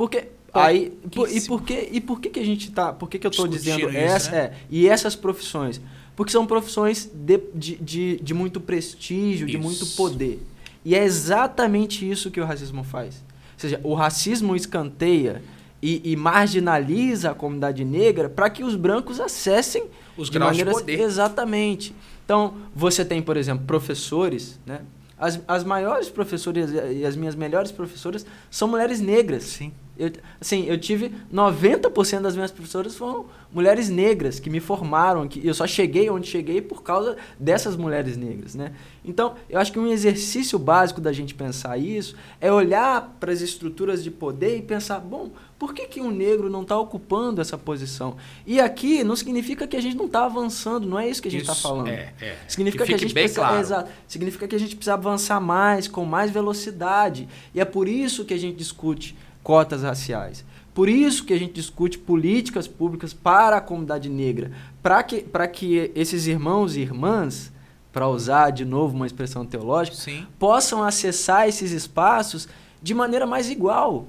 Porque
Pô,
aí por- e por que e por que que a gente tá? Por que que eu estou dizendo
isso,
essa
né?
é, e essas profissões? Porque são profissões de, de, de, de muito prestígio, de
Isso.
muito poder. E é exatamente isso que o racismo faz. Ou seja, o racismo escanteia e, e marginaliza a comunidade negra para que os brancos acessem
Os
de
graus de
maneiras
poder.
exatamente. Então, você tem, por exemplo, professores, né? As, as maiores professoras e as minhas melhores professoras são mulheres negras.
Sim.
Eu, assim, eu tive 90% das minhas professoras foram mulheres negras que me formaram, que eu só cheguei onde cheguei por causa dessas mulheres negras, né? Então, eu acho que um exercício básico da gente pensar isso é olhar para as estruturas de poder e pensar, bom, por que, que um negro não está ocupando essa posição? E aqui não significa que a gente não está avançando, não é isso que a gente está falando.
é, é.
Significa
Que
que, a gente precisa,
claro.
exato. significa que a gente precisa avançar mais, com mais velocidade. E é por isso que a gente discute cotas raciais. Por isso que a gente discute políticas públicas para a comunidade negra, para que, que esses irmãos e irmãs, para usar de novo uma expressão teológica,
Sim.
possam acessar esses espaços de maneira mais igual.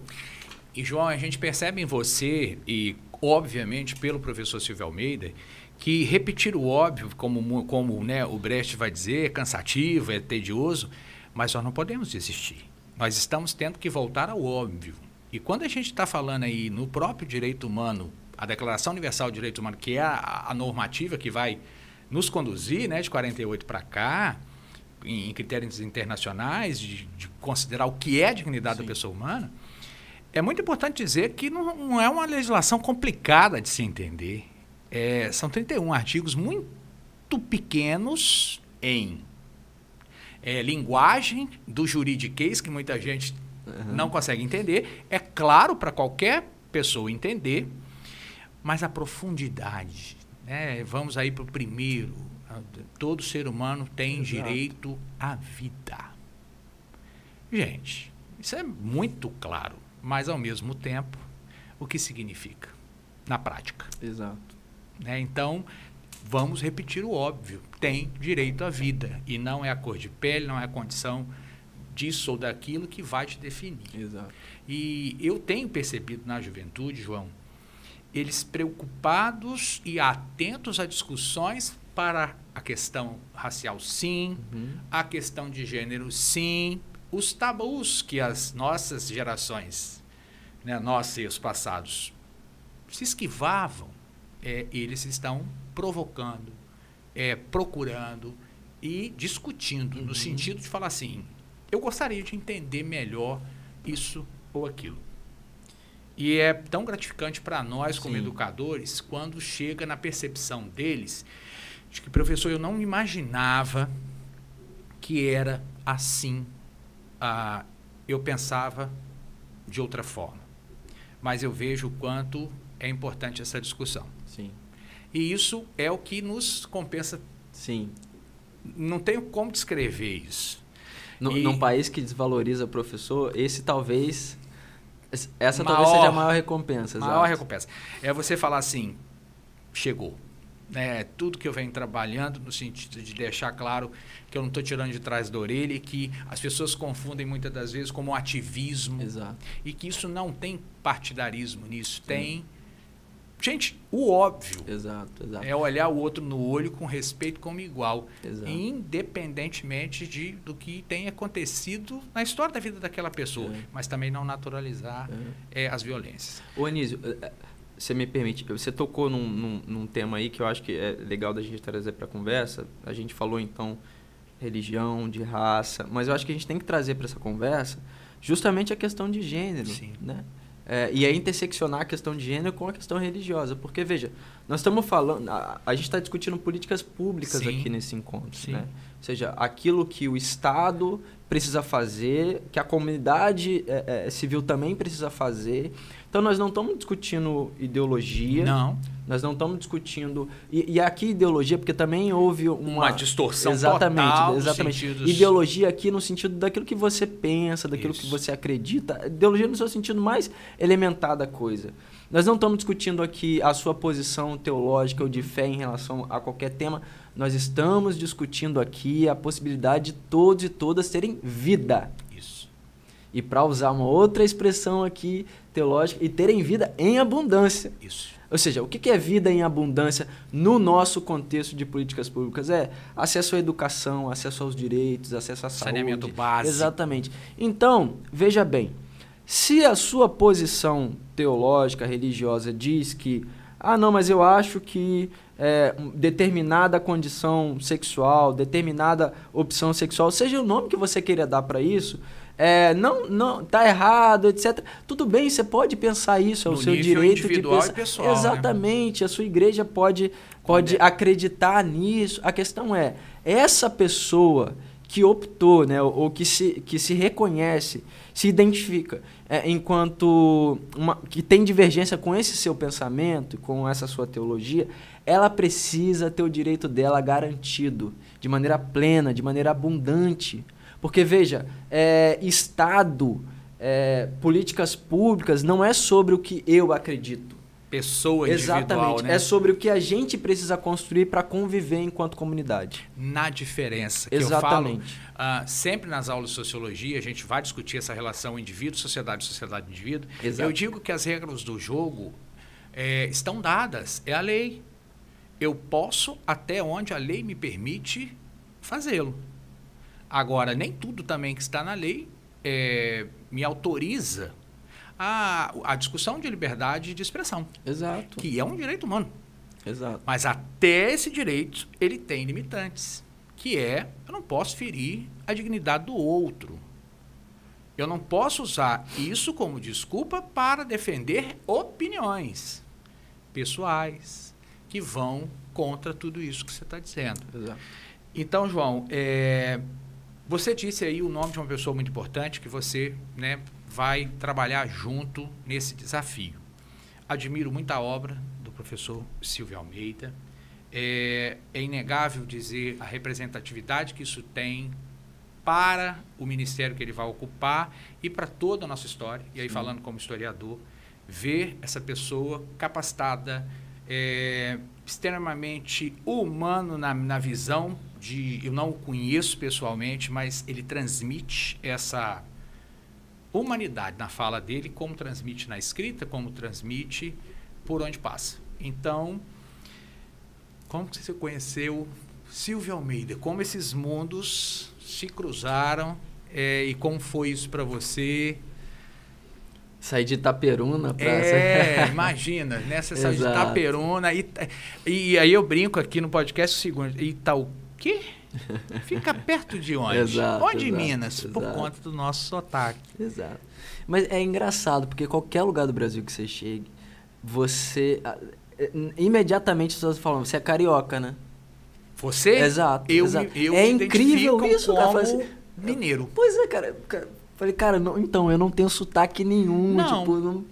E, João, a gente percebe em você, e obviamente pelo professor Silvio Almeida, que repetir o óbvio, como, como né, o Brecht vai dizer, é cansativo, é tedioso, mas nós não podemos desistir. Nós estamos tendo que voltar ao óbvio. E quando a gente está falando aí no próprio direito humano, a Declaração Universal de Direito Humano, que é a, a normativa que vai nos conduzir, né, de 48 para cá, em, em critérios internacionais, de, de considerar o que é a dignidade
Sim.
da pessoa humana, é muito importante dizer que não, não é uma legislação complicada de se entender. É, são 31 artigos muito pequenos em é, linguagem do juridiquês, que muita gente não consegue entender. É claro para qualquer pessoa entender, mas a profundidade. Né? Vamos aí para o primeiro. Todo ser humano tem
Exato.
direito à vida. Gente, isso é muito claro, mas ao mesmo tempo, o que significa na prática?
Exato.
né? Então, vamos repetir o óbvio: tem direito à vida. E não é a cor de pele, não é a condição disso ou daquilo que vai te definir.
Exato.
E eu tenho percebido na juventude, João, eles preocupados e atentos a discussões para a questão racial, sim,
Uhum.
a questão de gênero, sim, os tabus que as nossas gerações, né, nós e os passados, se esquivavam, é, eles estão provocando, é, procurando e discutindo,
Uhum.
no sentido de falar assim: eu gostaria de entender melhor isso ou aquilo. E é tão gratificante para nós, como
Sim.
educadores, quando chega na percepção deles de que, professor, eu não imaginava que era assim. Ah, eu pensava de outra forma. Mas eu vejo o quanto é importante essa discussão.
Sim.
E isso é o que nos compensa.
Sim.
Não tenho como descrever isso.
No,
E-
Num país que desvaloriza professor, esse talvez. Essa
Maior-
talvez seja a maior recompensa.
Maior
exato.
recompensa. É você falar assim, chegou. É, tudo que eu venho trabalhando no sentido de deixar claro que eu não estou tirando de trás da orelha e que as pessoas confundem muitas das vezes como ativismo
Exato.
e que isso não tem partidarismo nisso. Tem. Gente, o óbvio
Exato, exato.
é olhar o outro no olho com respeito como igual,
exato.
independentemente de, do que tenha acontecido na história da vida daquela pessoa,
É.
mas também não naturalizar
É.
é, as violências.
Ô, Anísio, eh, eh, você me permite, você tocou num, num, num, tema aí que eu acho que é legal da gente trazer para a conversa. A gente falou então religião, de raça, mas eu acho que a gente tem que trazer para essa conversa justamente a questão de gênero, Sim. né? É, e aí interseccionar a questão de gênero com a questão religiosa. Porque, veja, nós estamos falando. A, a gente está discutindo políticas públicas Sim. aqui nesse encontro. Sim. Né? Ou seja, aquilo que o Estado precisa fazer, que a comunidade é, é, civil também precisa fazer. Então, nós não estamos discutindo ideologia.
Não.
Nós não estamos discutindo. E, e, aqui, ideologia, porque também houve uma.
Uma distorção
exatamente,
total.
Exatamente.
Sentidos...
Ideologia aqui no sentido daquilo que você pensa, daquilo Isso. que você acredita. Ideologia no seu sentido mais elementar da coisa. Nós não estamos discutindo aqui a sua posição teológica ou de fé em relação a qualquer tema. Nós estamos discutindo aqui a possibilidade de todos e todas terem vida. E para usar uma outra expressão aqui teológica, e terem vida em abundância.
Isso.
Ou seja, o que é vida em abundância no nosso contexto de políticas públicas? É acesso à educação, acesso aos direitos, acesso à saúde.
Saneamento básico.
Exatamente. Então, veja bem, se a sua posição teológica, religiosa diz que, ah, não, mas eu acho que é, determinada condição sexual, determinada opção sexual, seja o nome que você queira dar para isso, é, não, não, tá errado, etc. Tudo bem, você pode pensar isso, é no o seu direito de pensar.
Pessoal, né?
Exatamente,
né?
a sua igreja pode, pode acreditar nisso. A questão é, essa pessoa que optou, né, ou que se, que se reconhece, se identifica é, enquanto uma, que tem divergência com esse seu pensamento, com essa sua teologia, ela precisa ter o direito dela garantido de maneira plena, de maneira abundante. Porque, veja, é, Estado, é, políticas públicas, não é sobre o que eu acredito.
Pessoa individual,
Exatamente.
Né?
É sobre o que a gente precisa construir para conviver enquanto comunidade.
Na diferença. Que
Exatamente.
Eu falo, uh, sempre nas aulas de sociologia, a gente vai discutir essa relação indivíduo-sociedade, sociedade-indivíduo. Eu digo que as regras do jogo é, estão dadas. É a lei. Eu posso até onde a lei me permite fazê-lo. Agora, nem tudo também que está na lei é, me autoriza a, a discussão de liberdade de expressão.
Exato.
Que é um direito humano.
Exato.
Mas até esse direito, ele tem limitantes. Que é, eu não posso ferir a dignidade do outro. Eu não posso usar isso como desculpa para defender opiniões pessoais que vão contra tudo isso que você está dizendo.
Exato.
Então, João, é, você disse aí o nome de uma pessoa muito importante que você né, vai trabalhar junto nesse desafio. Admiro muito a obra do professor Silvio Almeida. É, é inegável dizer a representatividade que isso tem para o ministério que ele vai ocupar e para toda a nossa história. E aí, Sim. falando como historiador, ver essa pessoa capacitada, é, extremamente humano na, na visão de. Eu não o conheço pessoalmente, mas ele transmite essa humanidade na fala dele, como transmite na escrita, como transmite por onde passa. Então, como que você conheceu Silvio Almeida? Como esses mundos se cruzaram é, e como foi isso para você?
Sair de Itaperuna para...
É, imagina, né? *laughs* Você sai de Itaperuna e, e aí eu brinco aqui no podcast o segundo, Itaú quê? Fica perto de onde? *laughs*
exato,
onde
exato,
Minas?
Exato.
Por conta do nosso sotaque.
Exato. Mas é engraçado, porque qualquer lugar do Brasil que você chegue, você. É, imediatamente as pessoas falam, você é carioca, né?
Você?
Exato.
Eu,
exato.
eu
é incrível isso, cara.
Assim, mineiro.
Pois é, cara. Falei, cara, não, então, eu não tenho sotaque nenhum.
Não.
Tipo, não,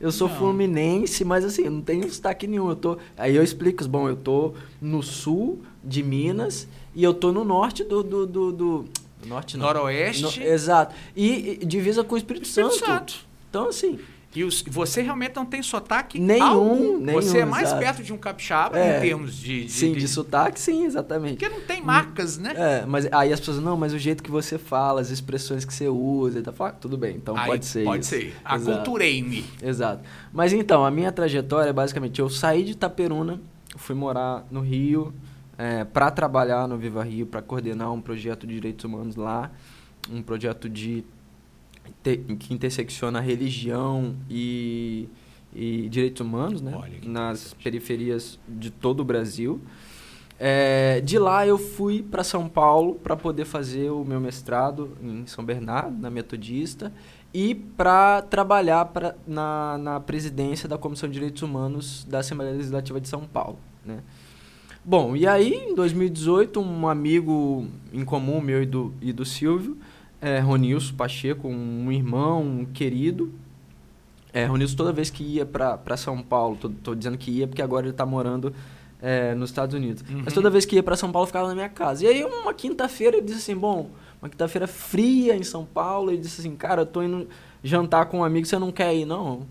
eu sou
Não.
fluminense, mas assim, não tenho sotaque nenhum. Eu tô, aí eu explico, bom, eu tô no sul de Minas e eu tô no norte do. do, do, do norte não.
Noroeste.
No, exato. E, e divisa com o Espírito,
Espírito
Santo.
Santo.
Então, assim.
E os, você realmente não tem sotaque
Nenhum,
algum.
nenhum,
Você é mais
exato.
perto de um capixaba
É.
em termos de, de,
sim, de,
de-
sotaque, sim, exatamente.
Porque não tem marcas, né?
É, mas aí as pessoas, não, mas o jeito que você fala, as expressões que você usa, e tal, fala, ah, tudo bem, então
Aí
pode ser
Pode
isso.
ser. Aculturei-me.
Exato. Mas então, a minha trajetória, basicamente, eu saí de Itaperuna, fui morar no Rio, é, para trabalhar no Viva Rio, para coordenar um projeto de direitos humanos lá, um projeto de te- que intersecciona religião e, e Direitos Humanos, né? nas periferias de todo o Brasil. É, de lá eu fui para São Paulo para poder fazer o meu mestrado em São Bernardo, na Metodista, e para trabalhar pra, na, na presidência da Comissão de Direitos Humanos da Assembleia Legislativa de São Paulo. Né? Bom, e aí, em 2018, um amigo em comum meu e do, e do Silvio, é, Ronilson Pacheco, um irmão um querido. É, Ronilson, toda vez que ia para São Paulo, tô, tô, dizendo que ia porque agora ele está morando é, nos Estados Unidos. Uhum. Mas toda vez que ia para São Paulo, ficava na minha casa. E aí, uma quinta-feira, ele disse assim: Bom, uma quinta-feira fria em São Paulo. Ele disse assim: Cara, eu tô indo jantar com um amigo, você não quer ir, não?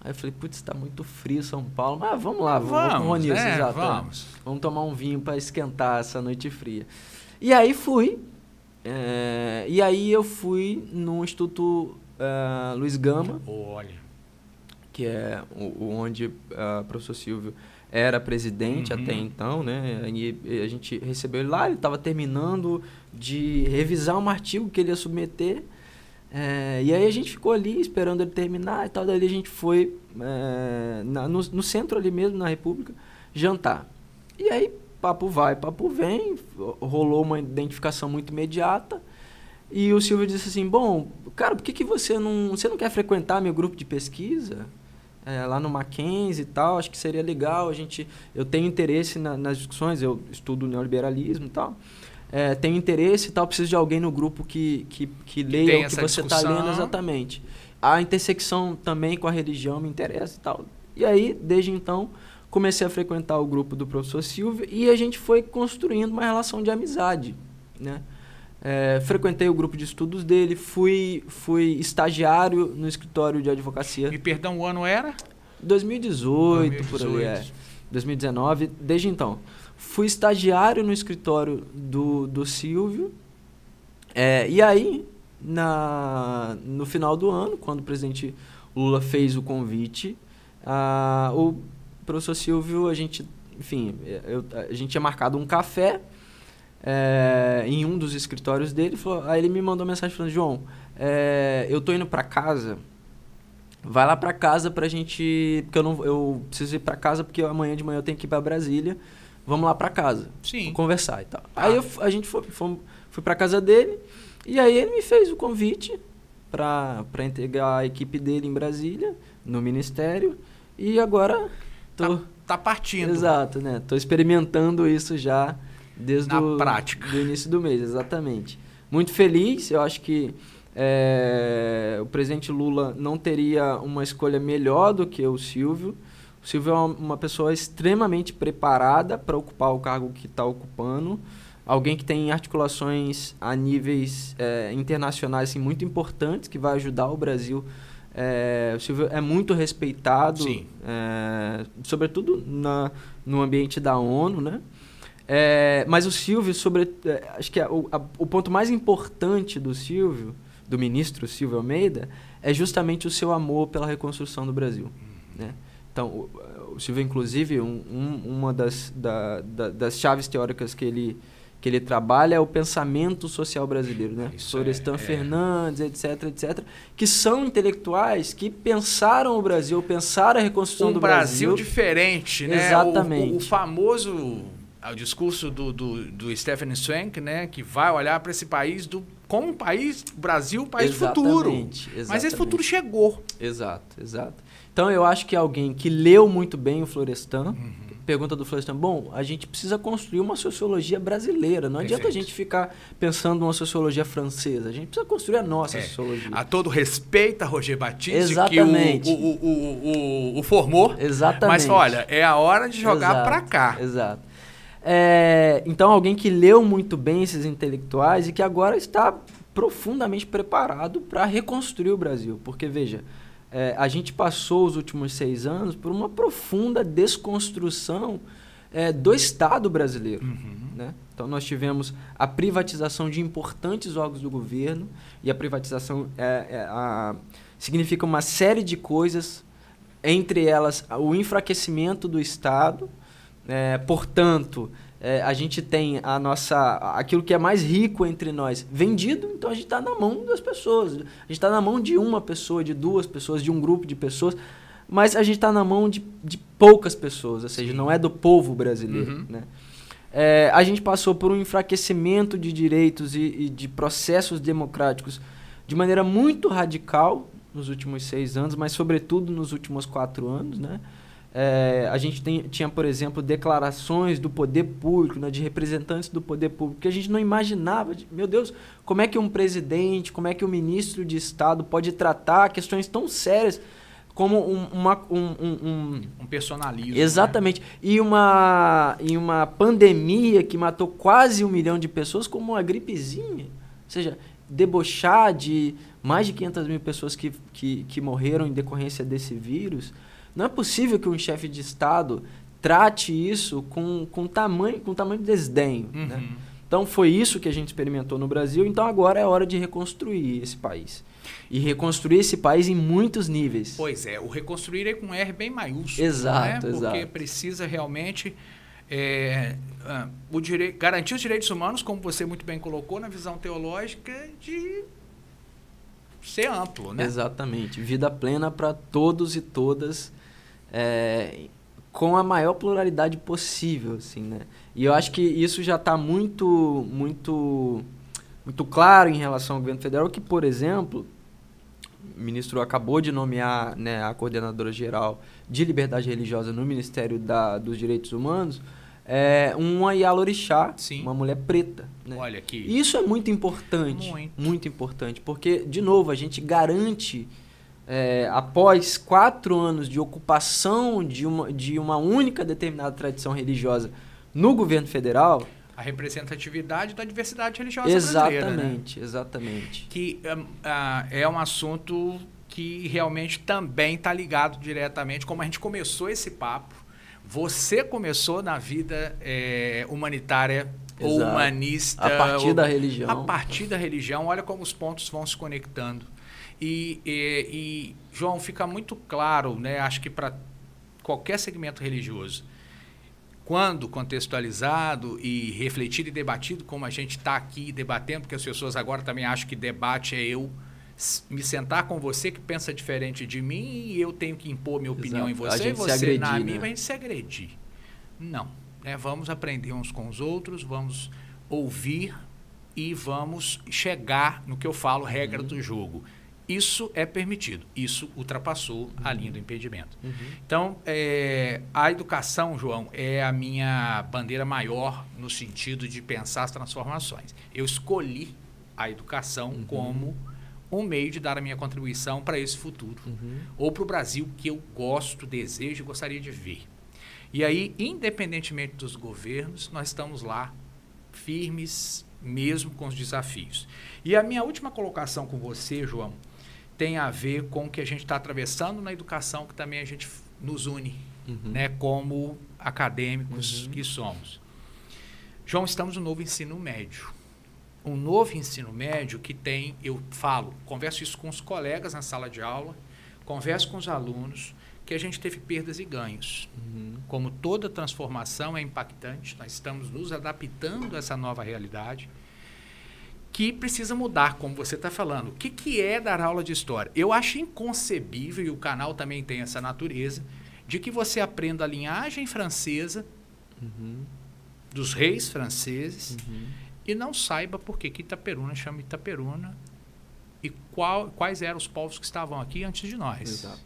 Aí eu falei, putz, tá muito frio São Paulo. Mas vamos lá, vamos, vamos com o Ronilson, é, exato. Vamos. vamos tomar um vinho para esquentar essa noite fria. E aí fui. É, e aí eu fui no Instituto uh, Luiz Gama.
Olha.
Que é o, onde uh, o professor Silvio era presidente uhum. até então, né? E a gente recebeu ele lá, ele estava terminando de revisar um artigo que ele ia submeter. É, e aí a gente ficou ali esperando ele terminar e tal. Daí a gente foi é, na, no, no, centro ali mesmo, na República, jantar. E aí, papo vai, papo vem, rolou uma identificação muito imediata. E o Silvio disse assim: Bom, cara, por que, que você não. Você não quer frequentar meu grupo de pesquisa? É, lá no Mackenzie e tal, acho que seria legal. A gente, eu tenho interesse na, nas discussões, eu estudo neoliberalismo e tal é, tenho interesse e tal, preciso de alguém no grupo que, que, que leia o que você está lendo exatamente. A intersecção também com a religião me interessa e tal. E aí, desde então, comecei a frequentar o grupo do professor Silvio e a gente foi construindo uma relação de amizade, né? É, frequentei o grupo de estudos dele, fui, fui estagiário no escritório de advocacia.
E perdão, o ano era?
2018, 2018. por ali, é. 2019, desde então. Fui estagiário no escritório do, do Silvio. É, e aí, na, no final do ano, quando o presidente Lula fez o convite, a, o professor Silvio, a gente, enfim, eu, a gente tinha marcado um café é, em um dos escritórios dele. Falou, aí ele me mandou mensagem falando: João, é, eu tô indo para casa. Vai lá para casa pra gente. Porque eu, não, eu preciso ir para casa porque amanhã de manhã eu tenho que ir para Brasília vamos lá para casa.
Sim.
Conversar e tal. Ah. Aí eu, a gente foi, foi, fui para casa dele e aí ele me fez o convite para integrar a equipe dele em Brasília, no ministério. E agora tô...
Tá, tá partindo.
Exato, né? Tô experimentando isso já desde
Na
o
prática.
do início do mês, exatamente. Muito feliz, eu acho que é, o presidente Lula não teria uma escolha melhor do que o Silvio. O Silvio é uma pessoa extremamente preparada para ocupar o cargo que está ocupando. Alguém que tem articulações a níveis é, internacionais assim, muito importantes, que vai ajudar o Brasil. É, o Silvio é muito respeitado, é, sobretudo na, no ambiente da ONU, né? É, mas o Silvio, sobre, é, acho que a, o, a, o ponto mais importante do Silvio, do ministro Silvio Almeida, é justamente o seu amor pela reconstrução do Brasil. Né? Então, o, o Silvio, inclusive, um, um, uma das, da, da, das chaves teóricas que ele, que ele trabalha é o pensamento social brasileiro, né? Isso Florestan é, Fernandes, é. etc, etc, que são intelectuais que pensaram o Brasil, pensaram a reconstrução um do Brasil.
Um Brasil diferente, né?
Exatamente.
O, o, o famoso o discurso do, do, do Stephen Swank, né? Que vai olhar para esse país do, como um país, Brasil, um país exatamente, futuro. Exatamente. Mas esse futuro chegou.
Exato, exato. Então eu acho que alguém que leu muito bem o Florestan, uhum. Pergunta do Florestan, bom, a gente precisa construir uma sociologia brasileira. Não Perfeito. adianta a gente ficar pensando numa sociologia francesa. A gente precisa construir a nossa é. sociologia.
A todo respeito a Roger Batista,
Exatamente.
que o, o, o, o, o formou.
Exatamente.
Mas olha, é a hora de jogar para cá.
Exato. É, então, alguém que leu muito bem esses intelectuais e que agora está profundamente preparado para reconstruir o Brasil. Porque, veja, é, a gente passou os últimos seis anos por uma profunda desconstrução é, do Estado brasileiro. Uhum. Né? Então, nós tivemos a privatização de importantes órgãos do governo, e a privatização é, é a, significa uma série de coisas, entre elas o enfraquecimento do Estado, é, portanto, é, a gente tem a nossa aquilo que é mais rico entre nós vendido, então a gente está na mão das pessoas. A gente está na mão de uma pessoa, de duas pessoas, de um grupo de pessoas. mas a gente está na mão de, de poucas pessoas, ou seja, Sim. não é do povo brasileiro. Uhum. Né? É, a gente passou por um enfraquecimento de direitos e, e, de processos democráticos de maneira muito radical nos últimos seis anos, mas sobretudo nos últimos quatro anos, né? É, a gente tem, tinha, por exemplo, declarações do poder público, né, de representantes do poder público, que a gente não imaginava. De, meu Deus, como é que um presidente, como é que um ministro de Estado pode tratar questões tão sérias como um, uma, um, um,
um, personalismo.
Exatamente. Né? E, uma, e uma pandemia que matou quase um milhão de pessoas, como uma gripezinha. Ou seja, debochar de mais de 500 mil pessoas que, que, que morreram em decorrência desse vírus. Não é possível que um chefe de Estado trate isso com, com, tamanho, com tamanho de desdenho. Né? Uhum. Né? Então foi isso que a gente experimentou no Brasil. Então agora é hora de reconstruir esse país. E reconstruir esse país em muitos níveis.
Pois é, o reconstruir é com R bem maiúsculo.
Exato,
né?
exato.
Porque precisa realmente é, uh, o direito, garantir os direitos humanos, como você muito bem colocou, na visão teológica, de ser amplo. Né?
Exatamente. Vida plena para todos e todas. É, com a maior pluralidade possível, assim, né? E eu acho que isso já está muito, muito, muito claro em relação ao governo federal, que, por exemplo, o ministro acabou de nomear né, a coordenadora geral de liberdade religiosa no Ministério da, dos Direitos Humanos, é uma Yalorixá, Sim. uma mulher preta. Né?
Olha aqui.
Isso é muito importante, muito. muito importante, porque, de novo, a gente garante é, após quatro anos de ocupação de uma, de uma única determinada tradição religiosa no governo federal.
A representatividade da diversidade religiosa
exatamente, né? exatamente.
Que uh, é um assunto que realmente também está ligado diretamente, como a gente começou esse papo. Você começou na vida é, humanitária Exato. ou humanista.
A partir
ou,
da religião.
A partir da religião, olha como os pontos vão se conectando. E, e, e João, fica muito claro, né, acho que para qualquer segmento religioso, quando contextualizado e refletido e debatido, como a gente está aqui debatendo, porque as pessoas agora também acham que debate é eu me sentar com você que pensa diferente de mim e eu tenho que impor minha opinião Exato. em você e você agredir, na minha, né? a gente se agredir. Não. Né? Vamos aprender uns com os outros, vamos ouvir e vamos chegar no que eu falo, regra uhum. do jogo. Isso é permitido. Isso ultrapassou a linha do impedimento. Uhum. Então, é, a educação, João, é a minha bandeira maior no sentido de pensar as transformações. Eu escolhi a educação uhum. como um meio de dar a minha contribuição para esse futuro. Uhum. Ou para o Brasil que eu gosto, desejo e gostaria de ver. E aí, independentemente dos governos, nós estamos lá firmes, mesmo com os desafios. E a minha última colocação com você, João, tem a ver com o que a gente está atravessando na educação, que também a gente nos une, uhum. né, como acadêmicos uhum. que somos. João, estamos no novo ensino médio. Um novo ensino médio que tem, eu falo, converso isso com os colegas na sala de aula, converso com os alunos, que a gente teve perdas e ganhos. Uhum. Como toda transformação é impactante, nós estamos nos adaptando a essa nova realidade que precisa mudar, como você está falando. O que, que é dar aula de história? Eu acho inconcebível, e o canal também tem essa natureza, de que você aprenda a linhagem francesa uhum. dos reis franceses uhum. e não saiba por que, que Itaperuna chama Itaperuna e qual, quais eram os povos que estavam aqui antes de nós.
Exato.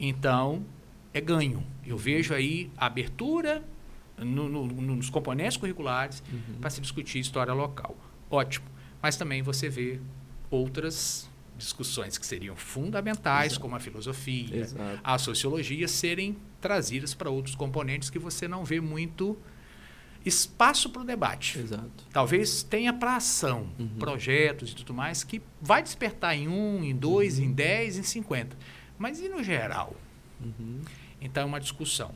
Então, é ganho. Eu vejo aí abertura no, no, nos componentes curriculares uhum. para se discutir história local. Ótimo mas também você vê outras discussões que seriam fundamentais, Exato. como a filosofia, Exato. a sociologia, serem trazidas para outros componentes que você não vê muito espaço para o debate.
Exato.
Talvez tenha para ação, uhum. projetos e tudo mais, que vai despertar em um, em dois, uhum. em dez, em cinquenta. Mas e no geral? Uhum. Então é uma discussão.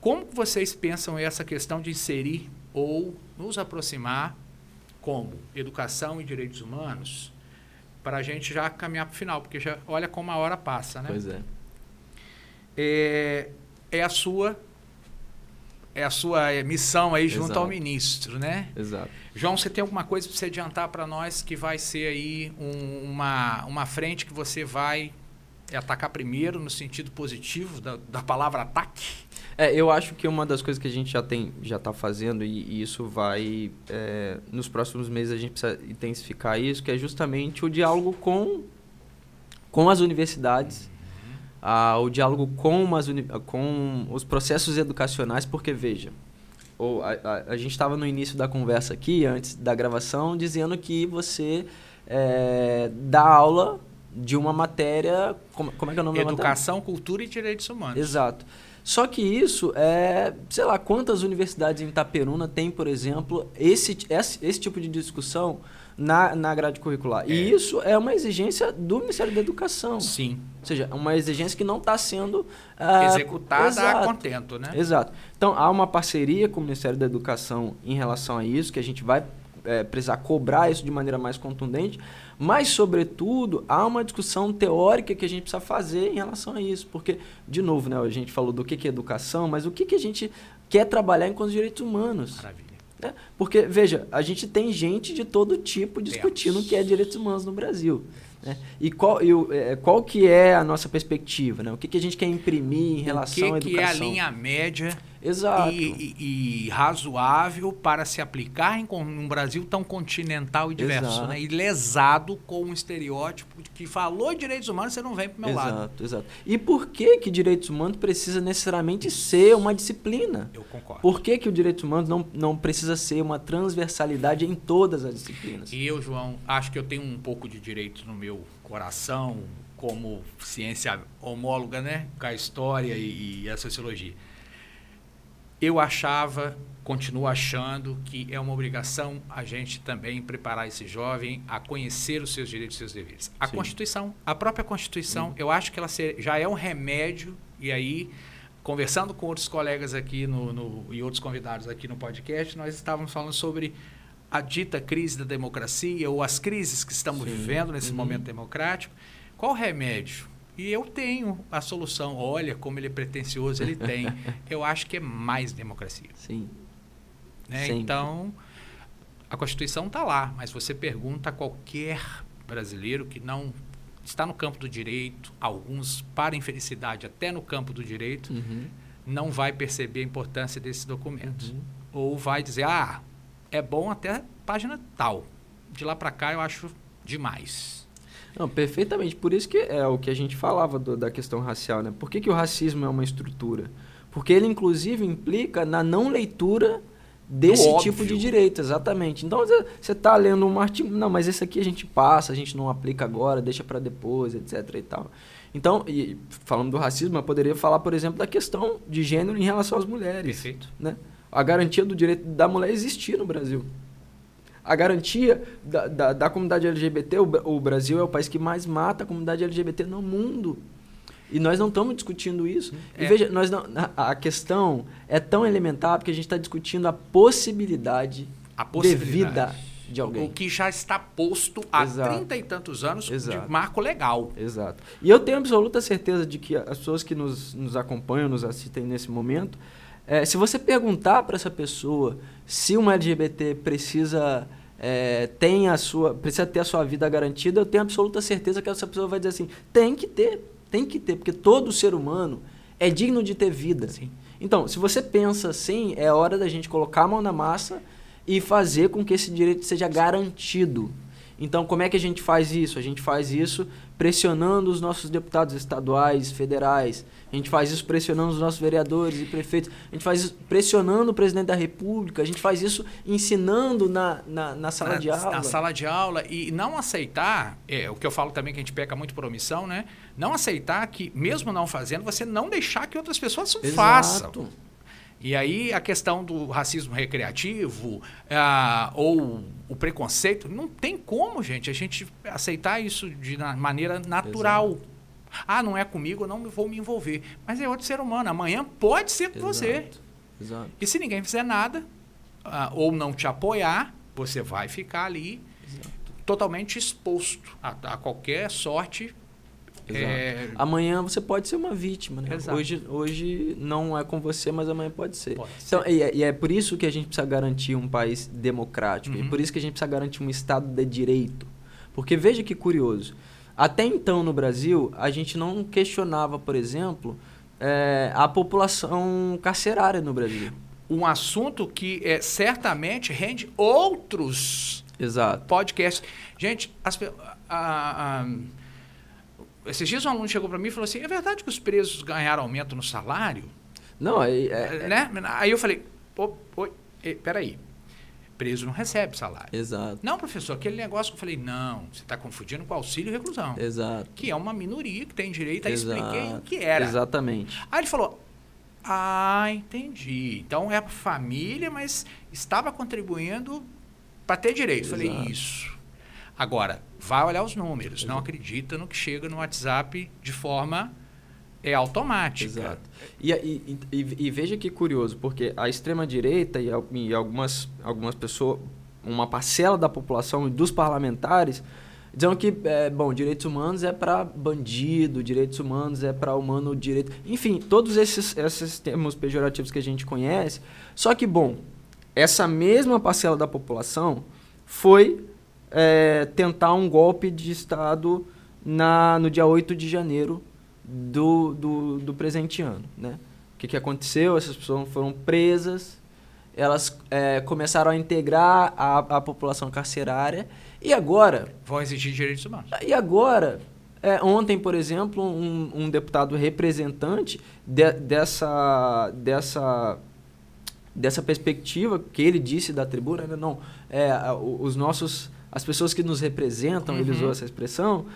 Como vocês pensam essa questão de inserir ou nos aproximar como educação e direitos humanos, para a gente já caminhar para o final, porque já olha como a hora passa, né?
Pois é.
É, é a sua é a sua missão aí junto
Exato.
ao ministro, né?
Exato.
João, você tem alguma coisa para você adiantar para nós que vai ser aí um, uma, uma frente que você vai É atacar primeiro no sentido positivo da, da palavra ataque?
É, eu acho que uma das coisas que a gente já tem, já está fazendo e, e, isso vai é, nos próximos meses a gente precisa intensificar isso, que é justamente o diálogo com com as universidades, uhum. o diálogo com, as, com os processos educacionais, porque veja, ou a, a, a gente estava no início da conversa aqui, antes da gravação, dizendo que você é, dá aula de uma matéria. Como, como é que é o nome
Educação, Cultura e Direitos Humanos.
Exato. Só que isso é, sei lá, quantas universidades em Itaperuna tem, por exemplo, esse, esse, esse tipo de discussão na, na grade curricular. É. E isso é uma exigência do Ministério da Educação.
Sim.
Ou seja, uma exigência que não está sendo
uh, executada exato, a contento, né?
Exato. Então há uma parceria com o Ministério da Educação em relação a isso, que a gente vai é, precisar cobrar isso de maneira mais contundente, mas, sobretudo, há uma discussão teórica que a gente precisa fazer em relação a isso. Porque, de novo, né, a gente falou do que é educação, mas o que, que a gente quer trabalhar enquanto direitos humanos.
Maravilha.
Né? Porque, veja, a gente tem gente de todo tipo discutindo o que é direitos humanos no Brasil. Né? E, qual, e é, qual que é a nossa perspectiva? Né? O que, que a gente quer imprimir em relação à educação? O
que é a linha média
Exato.
E, e, e, razoável para se aplicar em um Brasil tão continental e diverso, né? E lesado com um estereótipo de que falou direitos humanos, você não vem para o meu
exato,
lado.
Exato, exato. E por que que direitos humanos precisa necessariamente ser uma disciplina?
Eu concordo.
Por que que o direitos humanos não, não precisa ser uma transversalidade em todas as disciplinas?
E eu, João, acho que eu tenho um pouco de direito no meu coração, como ciência homóloga, né? Com a história e, e a sociologia eu achava, continuo achando, que é uma obrigação a gente também preparar esse jovem a conhecer os seus direitos e seus deveres. A Sim. Constituição, a própria Constituição, Sim. eu acho que ela já é um remédio, e aí, conversando com outros colegas aqui no, no, e outros convidados aqui no podcast, nós estávamos falando sobre a dita crise da democracia ou as crises que estamos Sim. vivendo nesse uhum. momento democrático. Qual o remédio? E eu tenho a solução. Olha como ele é pretencioso, ele tem. *laughs* eu acho que é mais democracia.
Sim.
Né? Então, a Constituição está lá, mas você pergunta a qualquer brasileiro que não está no campo do direito, alguns, para infelicidade, até no campo do direito, uhum. não vai perceber a importância desses documentos. Uhum. Ou vai dizer, ah, é bom até página tal. De lá para cá eu acho demais.
Não, perfeitamente. Por isso que é o que a gente falava do, da questão racial, né? Por que, que o racismo é uma estrutura? Porque ele, inclusive, implica na não leitura desse tipo de direito, exatamente. Então, você está lendo um artigo, não, mas esse aqui a gente passa, a gente não aplica agora, deixa para depois, etc e tal. Então, e, falando do racismo, eu poderia falar, por exemplo, da questão de gênero em relação às mulheres.
Perfeito.
Né? A garantia do direito da mulher existir no Brasil a garantia da, da, da comunidade LGBT, o, o, Brasil é o país que mais mata a comunidade LGBT no mundo. E nós não estamos discutindo isso. É. E veja, nós não, a, a, questão é tão elementar porque a gente está discutindo a possibilidade, a possibilidade, de vida de alguém.
O que já está posto há trinta e tantos anos Exato. de marco legal.
Exato. E eu tenho absoluta certeza de que as pessoas que nos, nos acompanham, nos assistem nesse momento, é, se você perguntar para essa pessoa se uma LGBT precisa é, tem a sua precisa ter a sua vida garantida, eu tenho absoluta certeza que essa pessoa vai dizer assim, tem que ter, tem que ter, porque todo ser humano é digno de ter vida. Sim. Então, se você pensa assim, é hora da gente colocar a mão na massa e fazer com que esse direito seja garantido. Então, como é que a gente faz isso? A gente faz isso pressionando os nossos deputados estaduais, federais. A gente faz isso pressionando os nossos vereadores e prefeitos. A gente faz isso pressionando o presidente da República. A gente faz isso ensinando na, na, na sala
na,
de aula.
Na sala de aula. E não aceitar, é, o que eu falo também que a gente peca muito por omissão, né? Não aceitar que, mesmo não fazendo, você não deixar que outras pessoas Exato. façam. E aí a questão do racismo recreativo ah, ou o preconceito, não tem como, gente, a gente aceitar isso de maneira natural. Exato. Ah, não é comigo, eu não vou me envolver. Mas é outro ser humano. Amanhã pode ser com Exato. você.
Exato.
E se ninguém fizer nada, ah, ou não te apoiar, você vai ficar ali totalmente exposto a, a qualquer sorte
é... Amanhã você pode ser uma vítima, né? Hoje, hoje não é com você, mas amanhã pode ser. Pode então, ser. E, é, e, é, por isso que a gente precisa garantir um país democrático. Uhum. E por isso que a gente precisa garantir um Estado de direito. Porque veja que curioso. Até então, no Brasil, a gente não questionava, por exemplo, é, a população carcerária no Brasil.
Um assunto que é, certamente rende outros
Exato.
podcasts. Gente, as, a, a, esses dias um aluno chegou para mim e falou assim: é verdade que os presos ganharam aumento no salário?
Não, é. é
né? Aí eu falei: oi, peraí. Preso não recebe salário.
Exato.
Não, professor, aquele negócio que eu falei, não, você está confundindo com auxílio e reclusão.
Exato.
Que é uma minoria que tem direito. Aí Exato. expliquei o que era.
Exatamente.
Aí ele falou: Ah, entendi. Então é a família, mas estava contribuindo para ter direito. Exato. Falei, isso. Agora, vai olhar os números. Exato. Não acredita no que chega no WhatsApp de forma é automática.
Exato. E, e, e, e, veja que curioso, porque a extrema-direita e, e, algumas, algumas pessoas, uma parcela da população e dos parlamentares, dizem que, é, bom, direitos humanos é para bandido, direitos humanos é para humano direito. Enfim, todos esses, esses termos pejorativos que a gente conhece. Só que, bom, essa mesma parcela da população foi é, tentar um golpe de Estado na, no dia 8 de janeiro do, do, do presente ano. Né? O que, que aconteceu? Essas pessoas foram presas, elas é, começaram a integrar a, a população carcerária e agora...
Vão exigir direitos humanos.
E agora, é, ontem, por exemplo, um, um deputado representante de, dessa, dessa, dessa perspectiva que ele disse da tribuna, né? não, é, os nossos, as pessoas que nos representam, uhum. ele usou essa expressão,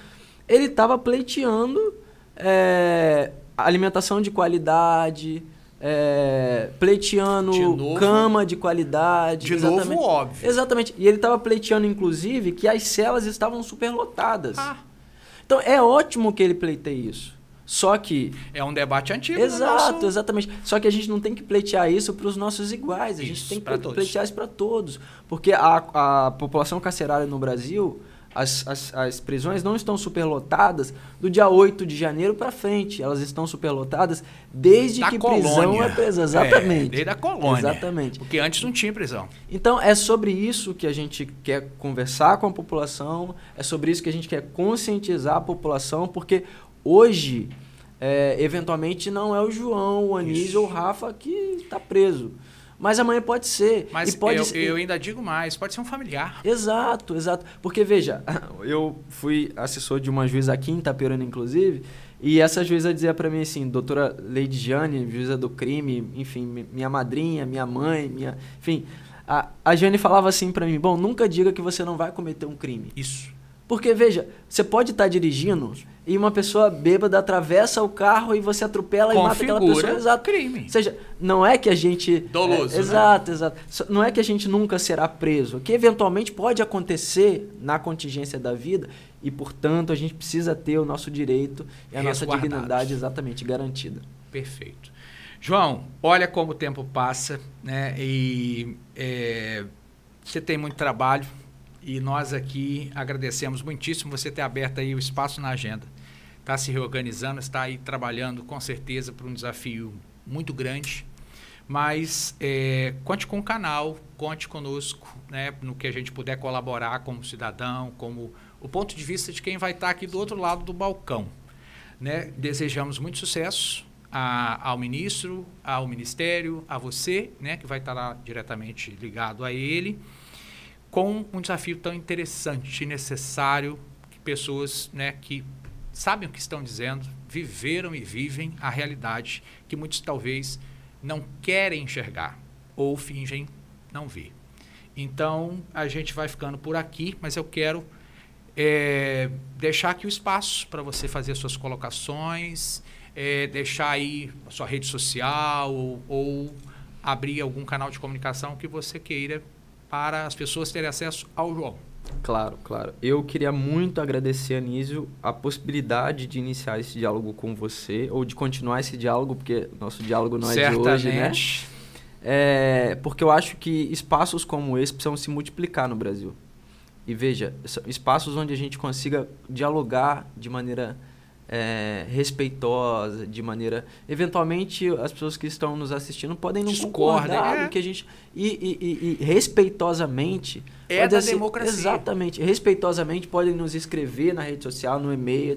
ele estava pleiteando é, alimentação de qualidade, é, pleiteando de novo, cama de qualidade.
De exatamente. novo, óbvio.
Exatamente. E ele estava pleiteando, inclusive, que as celas estavam superlotadas. Ah. Então é ótimo que ele pleiteie isso. Só que.
É um debate antigo.
Exato, nosso... exatamente. Só que a gente não tem que pleitear isso para os nossos iguais. A gente tem que pleitear isso para todos. Porque a, a população carcerária no Brasil as, as, as prisões não estão superlotadas do dia 8 de janeiro para frente. Elas estão superlotadas desde da que colônia. prisão é presa. Exatamente. É,
desde a colônia.
Exatamente.
Porque antes não tinha prisão.
Então, é sobre isso que a gente quer conversar com a população, é sobre isso que a gente quer conscientizar a população, porque hoje, é, eventualmente, não é o João, o Anísio ou o Rafa que está preso. Mas amanhã pode ser.
Mas
pode
eu,
ser...
eu ainda digo mais, pode ser um familiar.
Exato, exato. Porque, veja, *laughs* eu fui assessor de uma juíza aqui em Itaperuna, inclusive, e essa juíza dizia para mim assim, doutora Leide Jane, juíza do crime, enfim, minha madrinha, minha mãe, minha... Enfim, a, a Jane falava assim para mim, bom, nunca diga que você não vai cometer um crime.
Isso.
Porque, veja, você pode estar dirigindo e uma pessoa bêbada atravessa o carro e você atropela Configura e mata aquela pessoa.
Exato. crime.
Ou seja, não é que a gente...
Doloso,
é,
né?
Exato, exato. Não é que a gente nunca será preso. Que eventualmente pode acontecer na contingência da vida e, portanto, a gente precisa ter o nosso direito e a nossa dignidade exatamente garantida.
Perfeito. João, olha como o tempo passa, né? E é, você tem muito trabalho, e nós aqui agradecemos muitíssimo você ter aberto aí o espaço na agenda. Está se reorganizando, está aí trabalhando com certeza para um desafio muito grande. Mas é, conte com o canal, conte conosco, né, no que a gente puder colaborar como cidadão, como o ponto de vista de quem vai estar aqui do outro lado do balcão. Né? Desejamos muito sucesso a, ao ministro, ao ministério, a você, né, que vai estar lá diretamente ligado a ele com um desafio tão interessante e necessário que pessoas né, que sabem o que estão dizendo, viveram e vivem a realidade que muitos talvez não querem enxergar ou fingem não ver. Então, a gente vai ficando por aqui, mas eu quero é, deixar aqui o espaço para você fazer suas colocações, é, deixar aí a sua rede social ou, ou abrir algum canal de comunicação que você queira para as pessoas terem acesso ao João.
Claro, claro. Eu queria muito agradecer, Anísio, a possibilidade de iniciar esse diálogo com você, ou de continuar esse diálogo, porque nosso diálogo não é
Certamente.
de hoje, né? É, porque eu acho que espaços como esse precisam se multiplicar no Brasil. E veja, espaços onde a gente consiga dialogar de maneira é, respeitosa, de maneira. Eventualmente, as pessoas que estão nos assistindo podem não
Discordem,
concordar
é.
que a gente. E, e- e- e respeitosamente.
É da
assim-
democracia.
Exatamente. Respeitosamente podem nos escrever na rede social, no e-mail.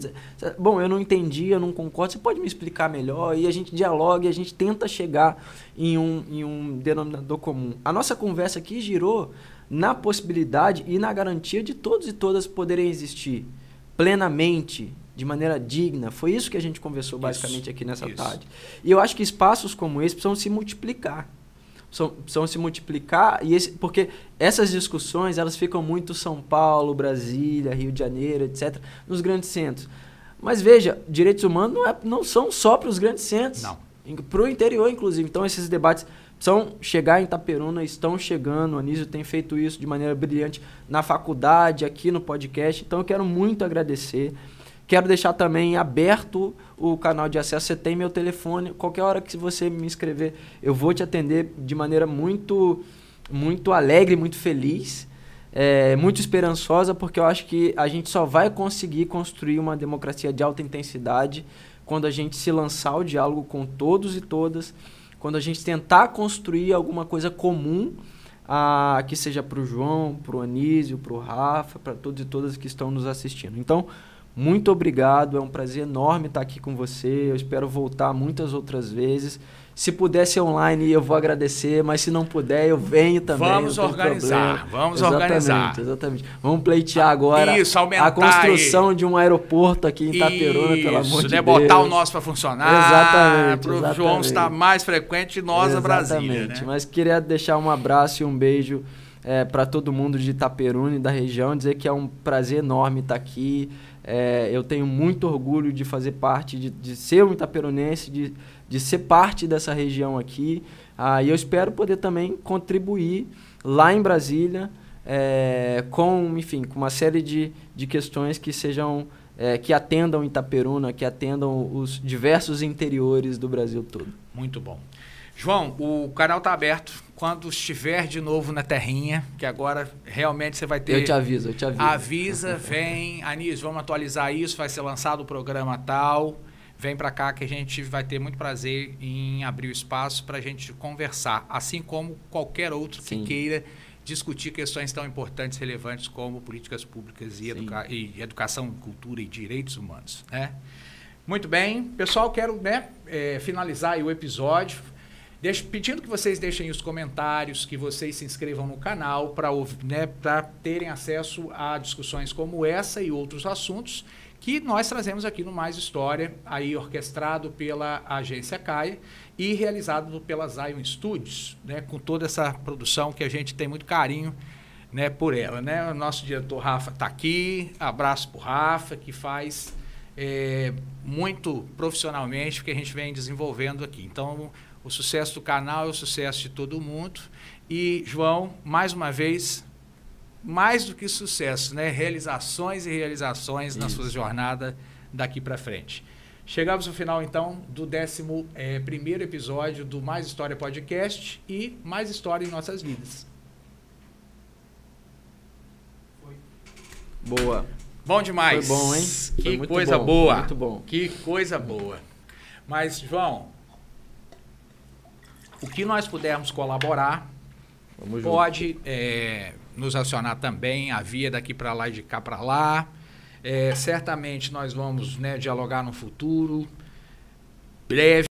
Bom, eu não entendi, eu não concordo. Você pode me explicar melhor? E a gente dialoga e a gente tenta chegar em um, em um denominador comum. A nossa conversa aqui girou na possibilidade e na garantia de todos e todas poderem existir plenamente, de maneira digna. Foi isso que a gente conversou basicamente aqui nessa
isso.
tarde. E eu acho que espaços como esse precisam se multiplicar. Precisam, precisam se multiplicar, e esse, porque essas discussões elas ficam muito São Paulo, Brasília, Rio de Janeiro, etc., nos grandes centros. Mas veja, direitos humanos não, é- não são só para os grandes centros.
Não.
Para o interior, inclusive. Então, esses debates precisam chegar em Itaperuna, estão chegando. O Anísio tem feito isso de maneira brilhante na faculdade, aqui no podcast. Então, eu quero muito agradecer. Quero deixar também aberto o canal de acesso. Você tem meu telefone. Qualquer hora que você me inscrever, eu vou te atender de maneira muito, muito alegre, muito feliz, é, muito esperançosa, porque eu acho que a gente só vai conseguir construir uma democracia de alta intensidade quando a gente se lançar ao diálogo com todos e todas, quando a gente tentar construir alguma coisa comum, ah, que seja para o João, para o Anísio, para o Rafa, para todos e todas que estão nos assistindo. Então, muito obrigado, é um prazer enorme estar aqui com você. Eu espero voltar muitas outras vezes. Se puder ser online, eu vou agradecer, mas se não puder, eu venho também.
Vamos organizar, vamos
exatamente,
organizar.
Exatamente. Vamos pleitear agora
Isso, aumentar
a construção de um aeroporto aqui em Itaperuna, pelo amor de
né?
Deus.
Botar o nosso para funcionar.
Exatamente,
Para o
exatamente.
João estar mais frequente e nós a Brasília.
Exatamente.
Né?
Mas queria deixar um abraço e um beijo para todo mundo de Itaperuna e da região, dizer que é um prazer enorme estar aqui. É, eu tenho muito orgulho de fazer parte, de, de ser um itaperunense, de, de ser parte dessa região aqui. Ah, e eu espero poder também contribuir lá em Brasília é, com, enfim, com uma série de, de questões que sejam é, que atendam Itaperuna, que atendam os diversos interiores do Brasil todo.
Muito bom. João, o canal está aberto. Quando estiver de novo na terrinha, que agora realmente você vai ter.
Eu te aviso, eu te aviso.
Avisa, vem. Anísio, vamos atualizar isso. Vai ser lançado o programa tal. Vem para cá que a gente vai ter muito prazer em abrir o espaço para a gente conversar. Assim como qualquer outro
Sim.
que queira discutir questões tão importantes relevantes como políticas públicas e, educa e educação, cultura e direitos humanos. Né? Muito bem. Pessoal, quero né, eh, finalizar o episódio. Deixo- pedindo que vocês deixem os comentários, que vocês se inscrevam no canal para né, terem acesso a discussões como essa e outros assuntos que nós trazemos aqui no Mais História, aí orquestrado pela agência CAIA e realizado pela Zion Studios, né, com toda essa produção que a gente tem muito carinho né, por ela. Né? O nosso diretor Rafa está aqui, abraço para o Rafa, que faz é, muito profissionalmente o que a gente vem desenvolvendo aqui. Então, o sucesso do canal é o sucesso de todo mundo. E, João, mais uma vez, mais do que sucesso, né? realizações e realizações na
Isso.
sua jornada daqui para frente. Chegamos ao final, então, do 11 eh, primeiro episódio do Mais História Podcast e Mais História em Nossas Vidas.
Boa.
Bom demais.
Foi bom, hein?
Que
Foi muito
coisa
bom,
boa.
muito bom.
Que coisa boa. Mas, João, o que nós pudermos colaborar,
Vamos
pode é, nos acionar também, a via daqui para lá e de cá para lá. É, certamente nós vamos né, dialogar no futuro, breve.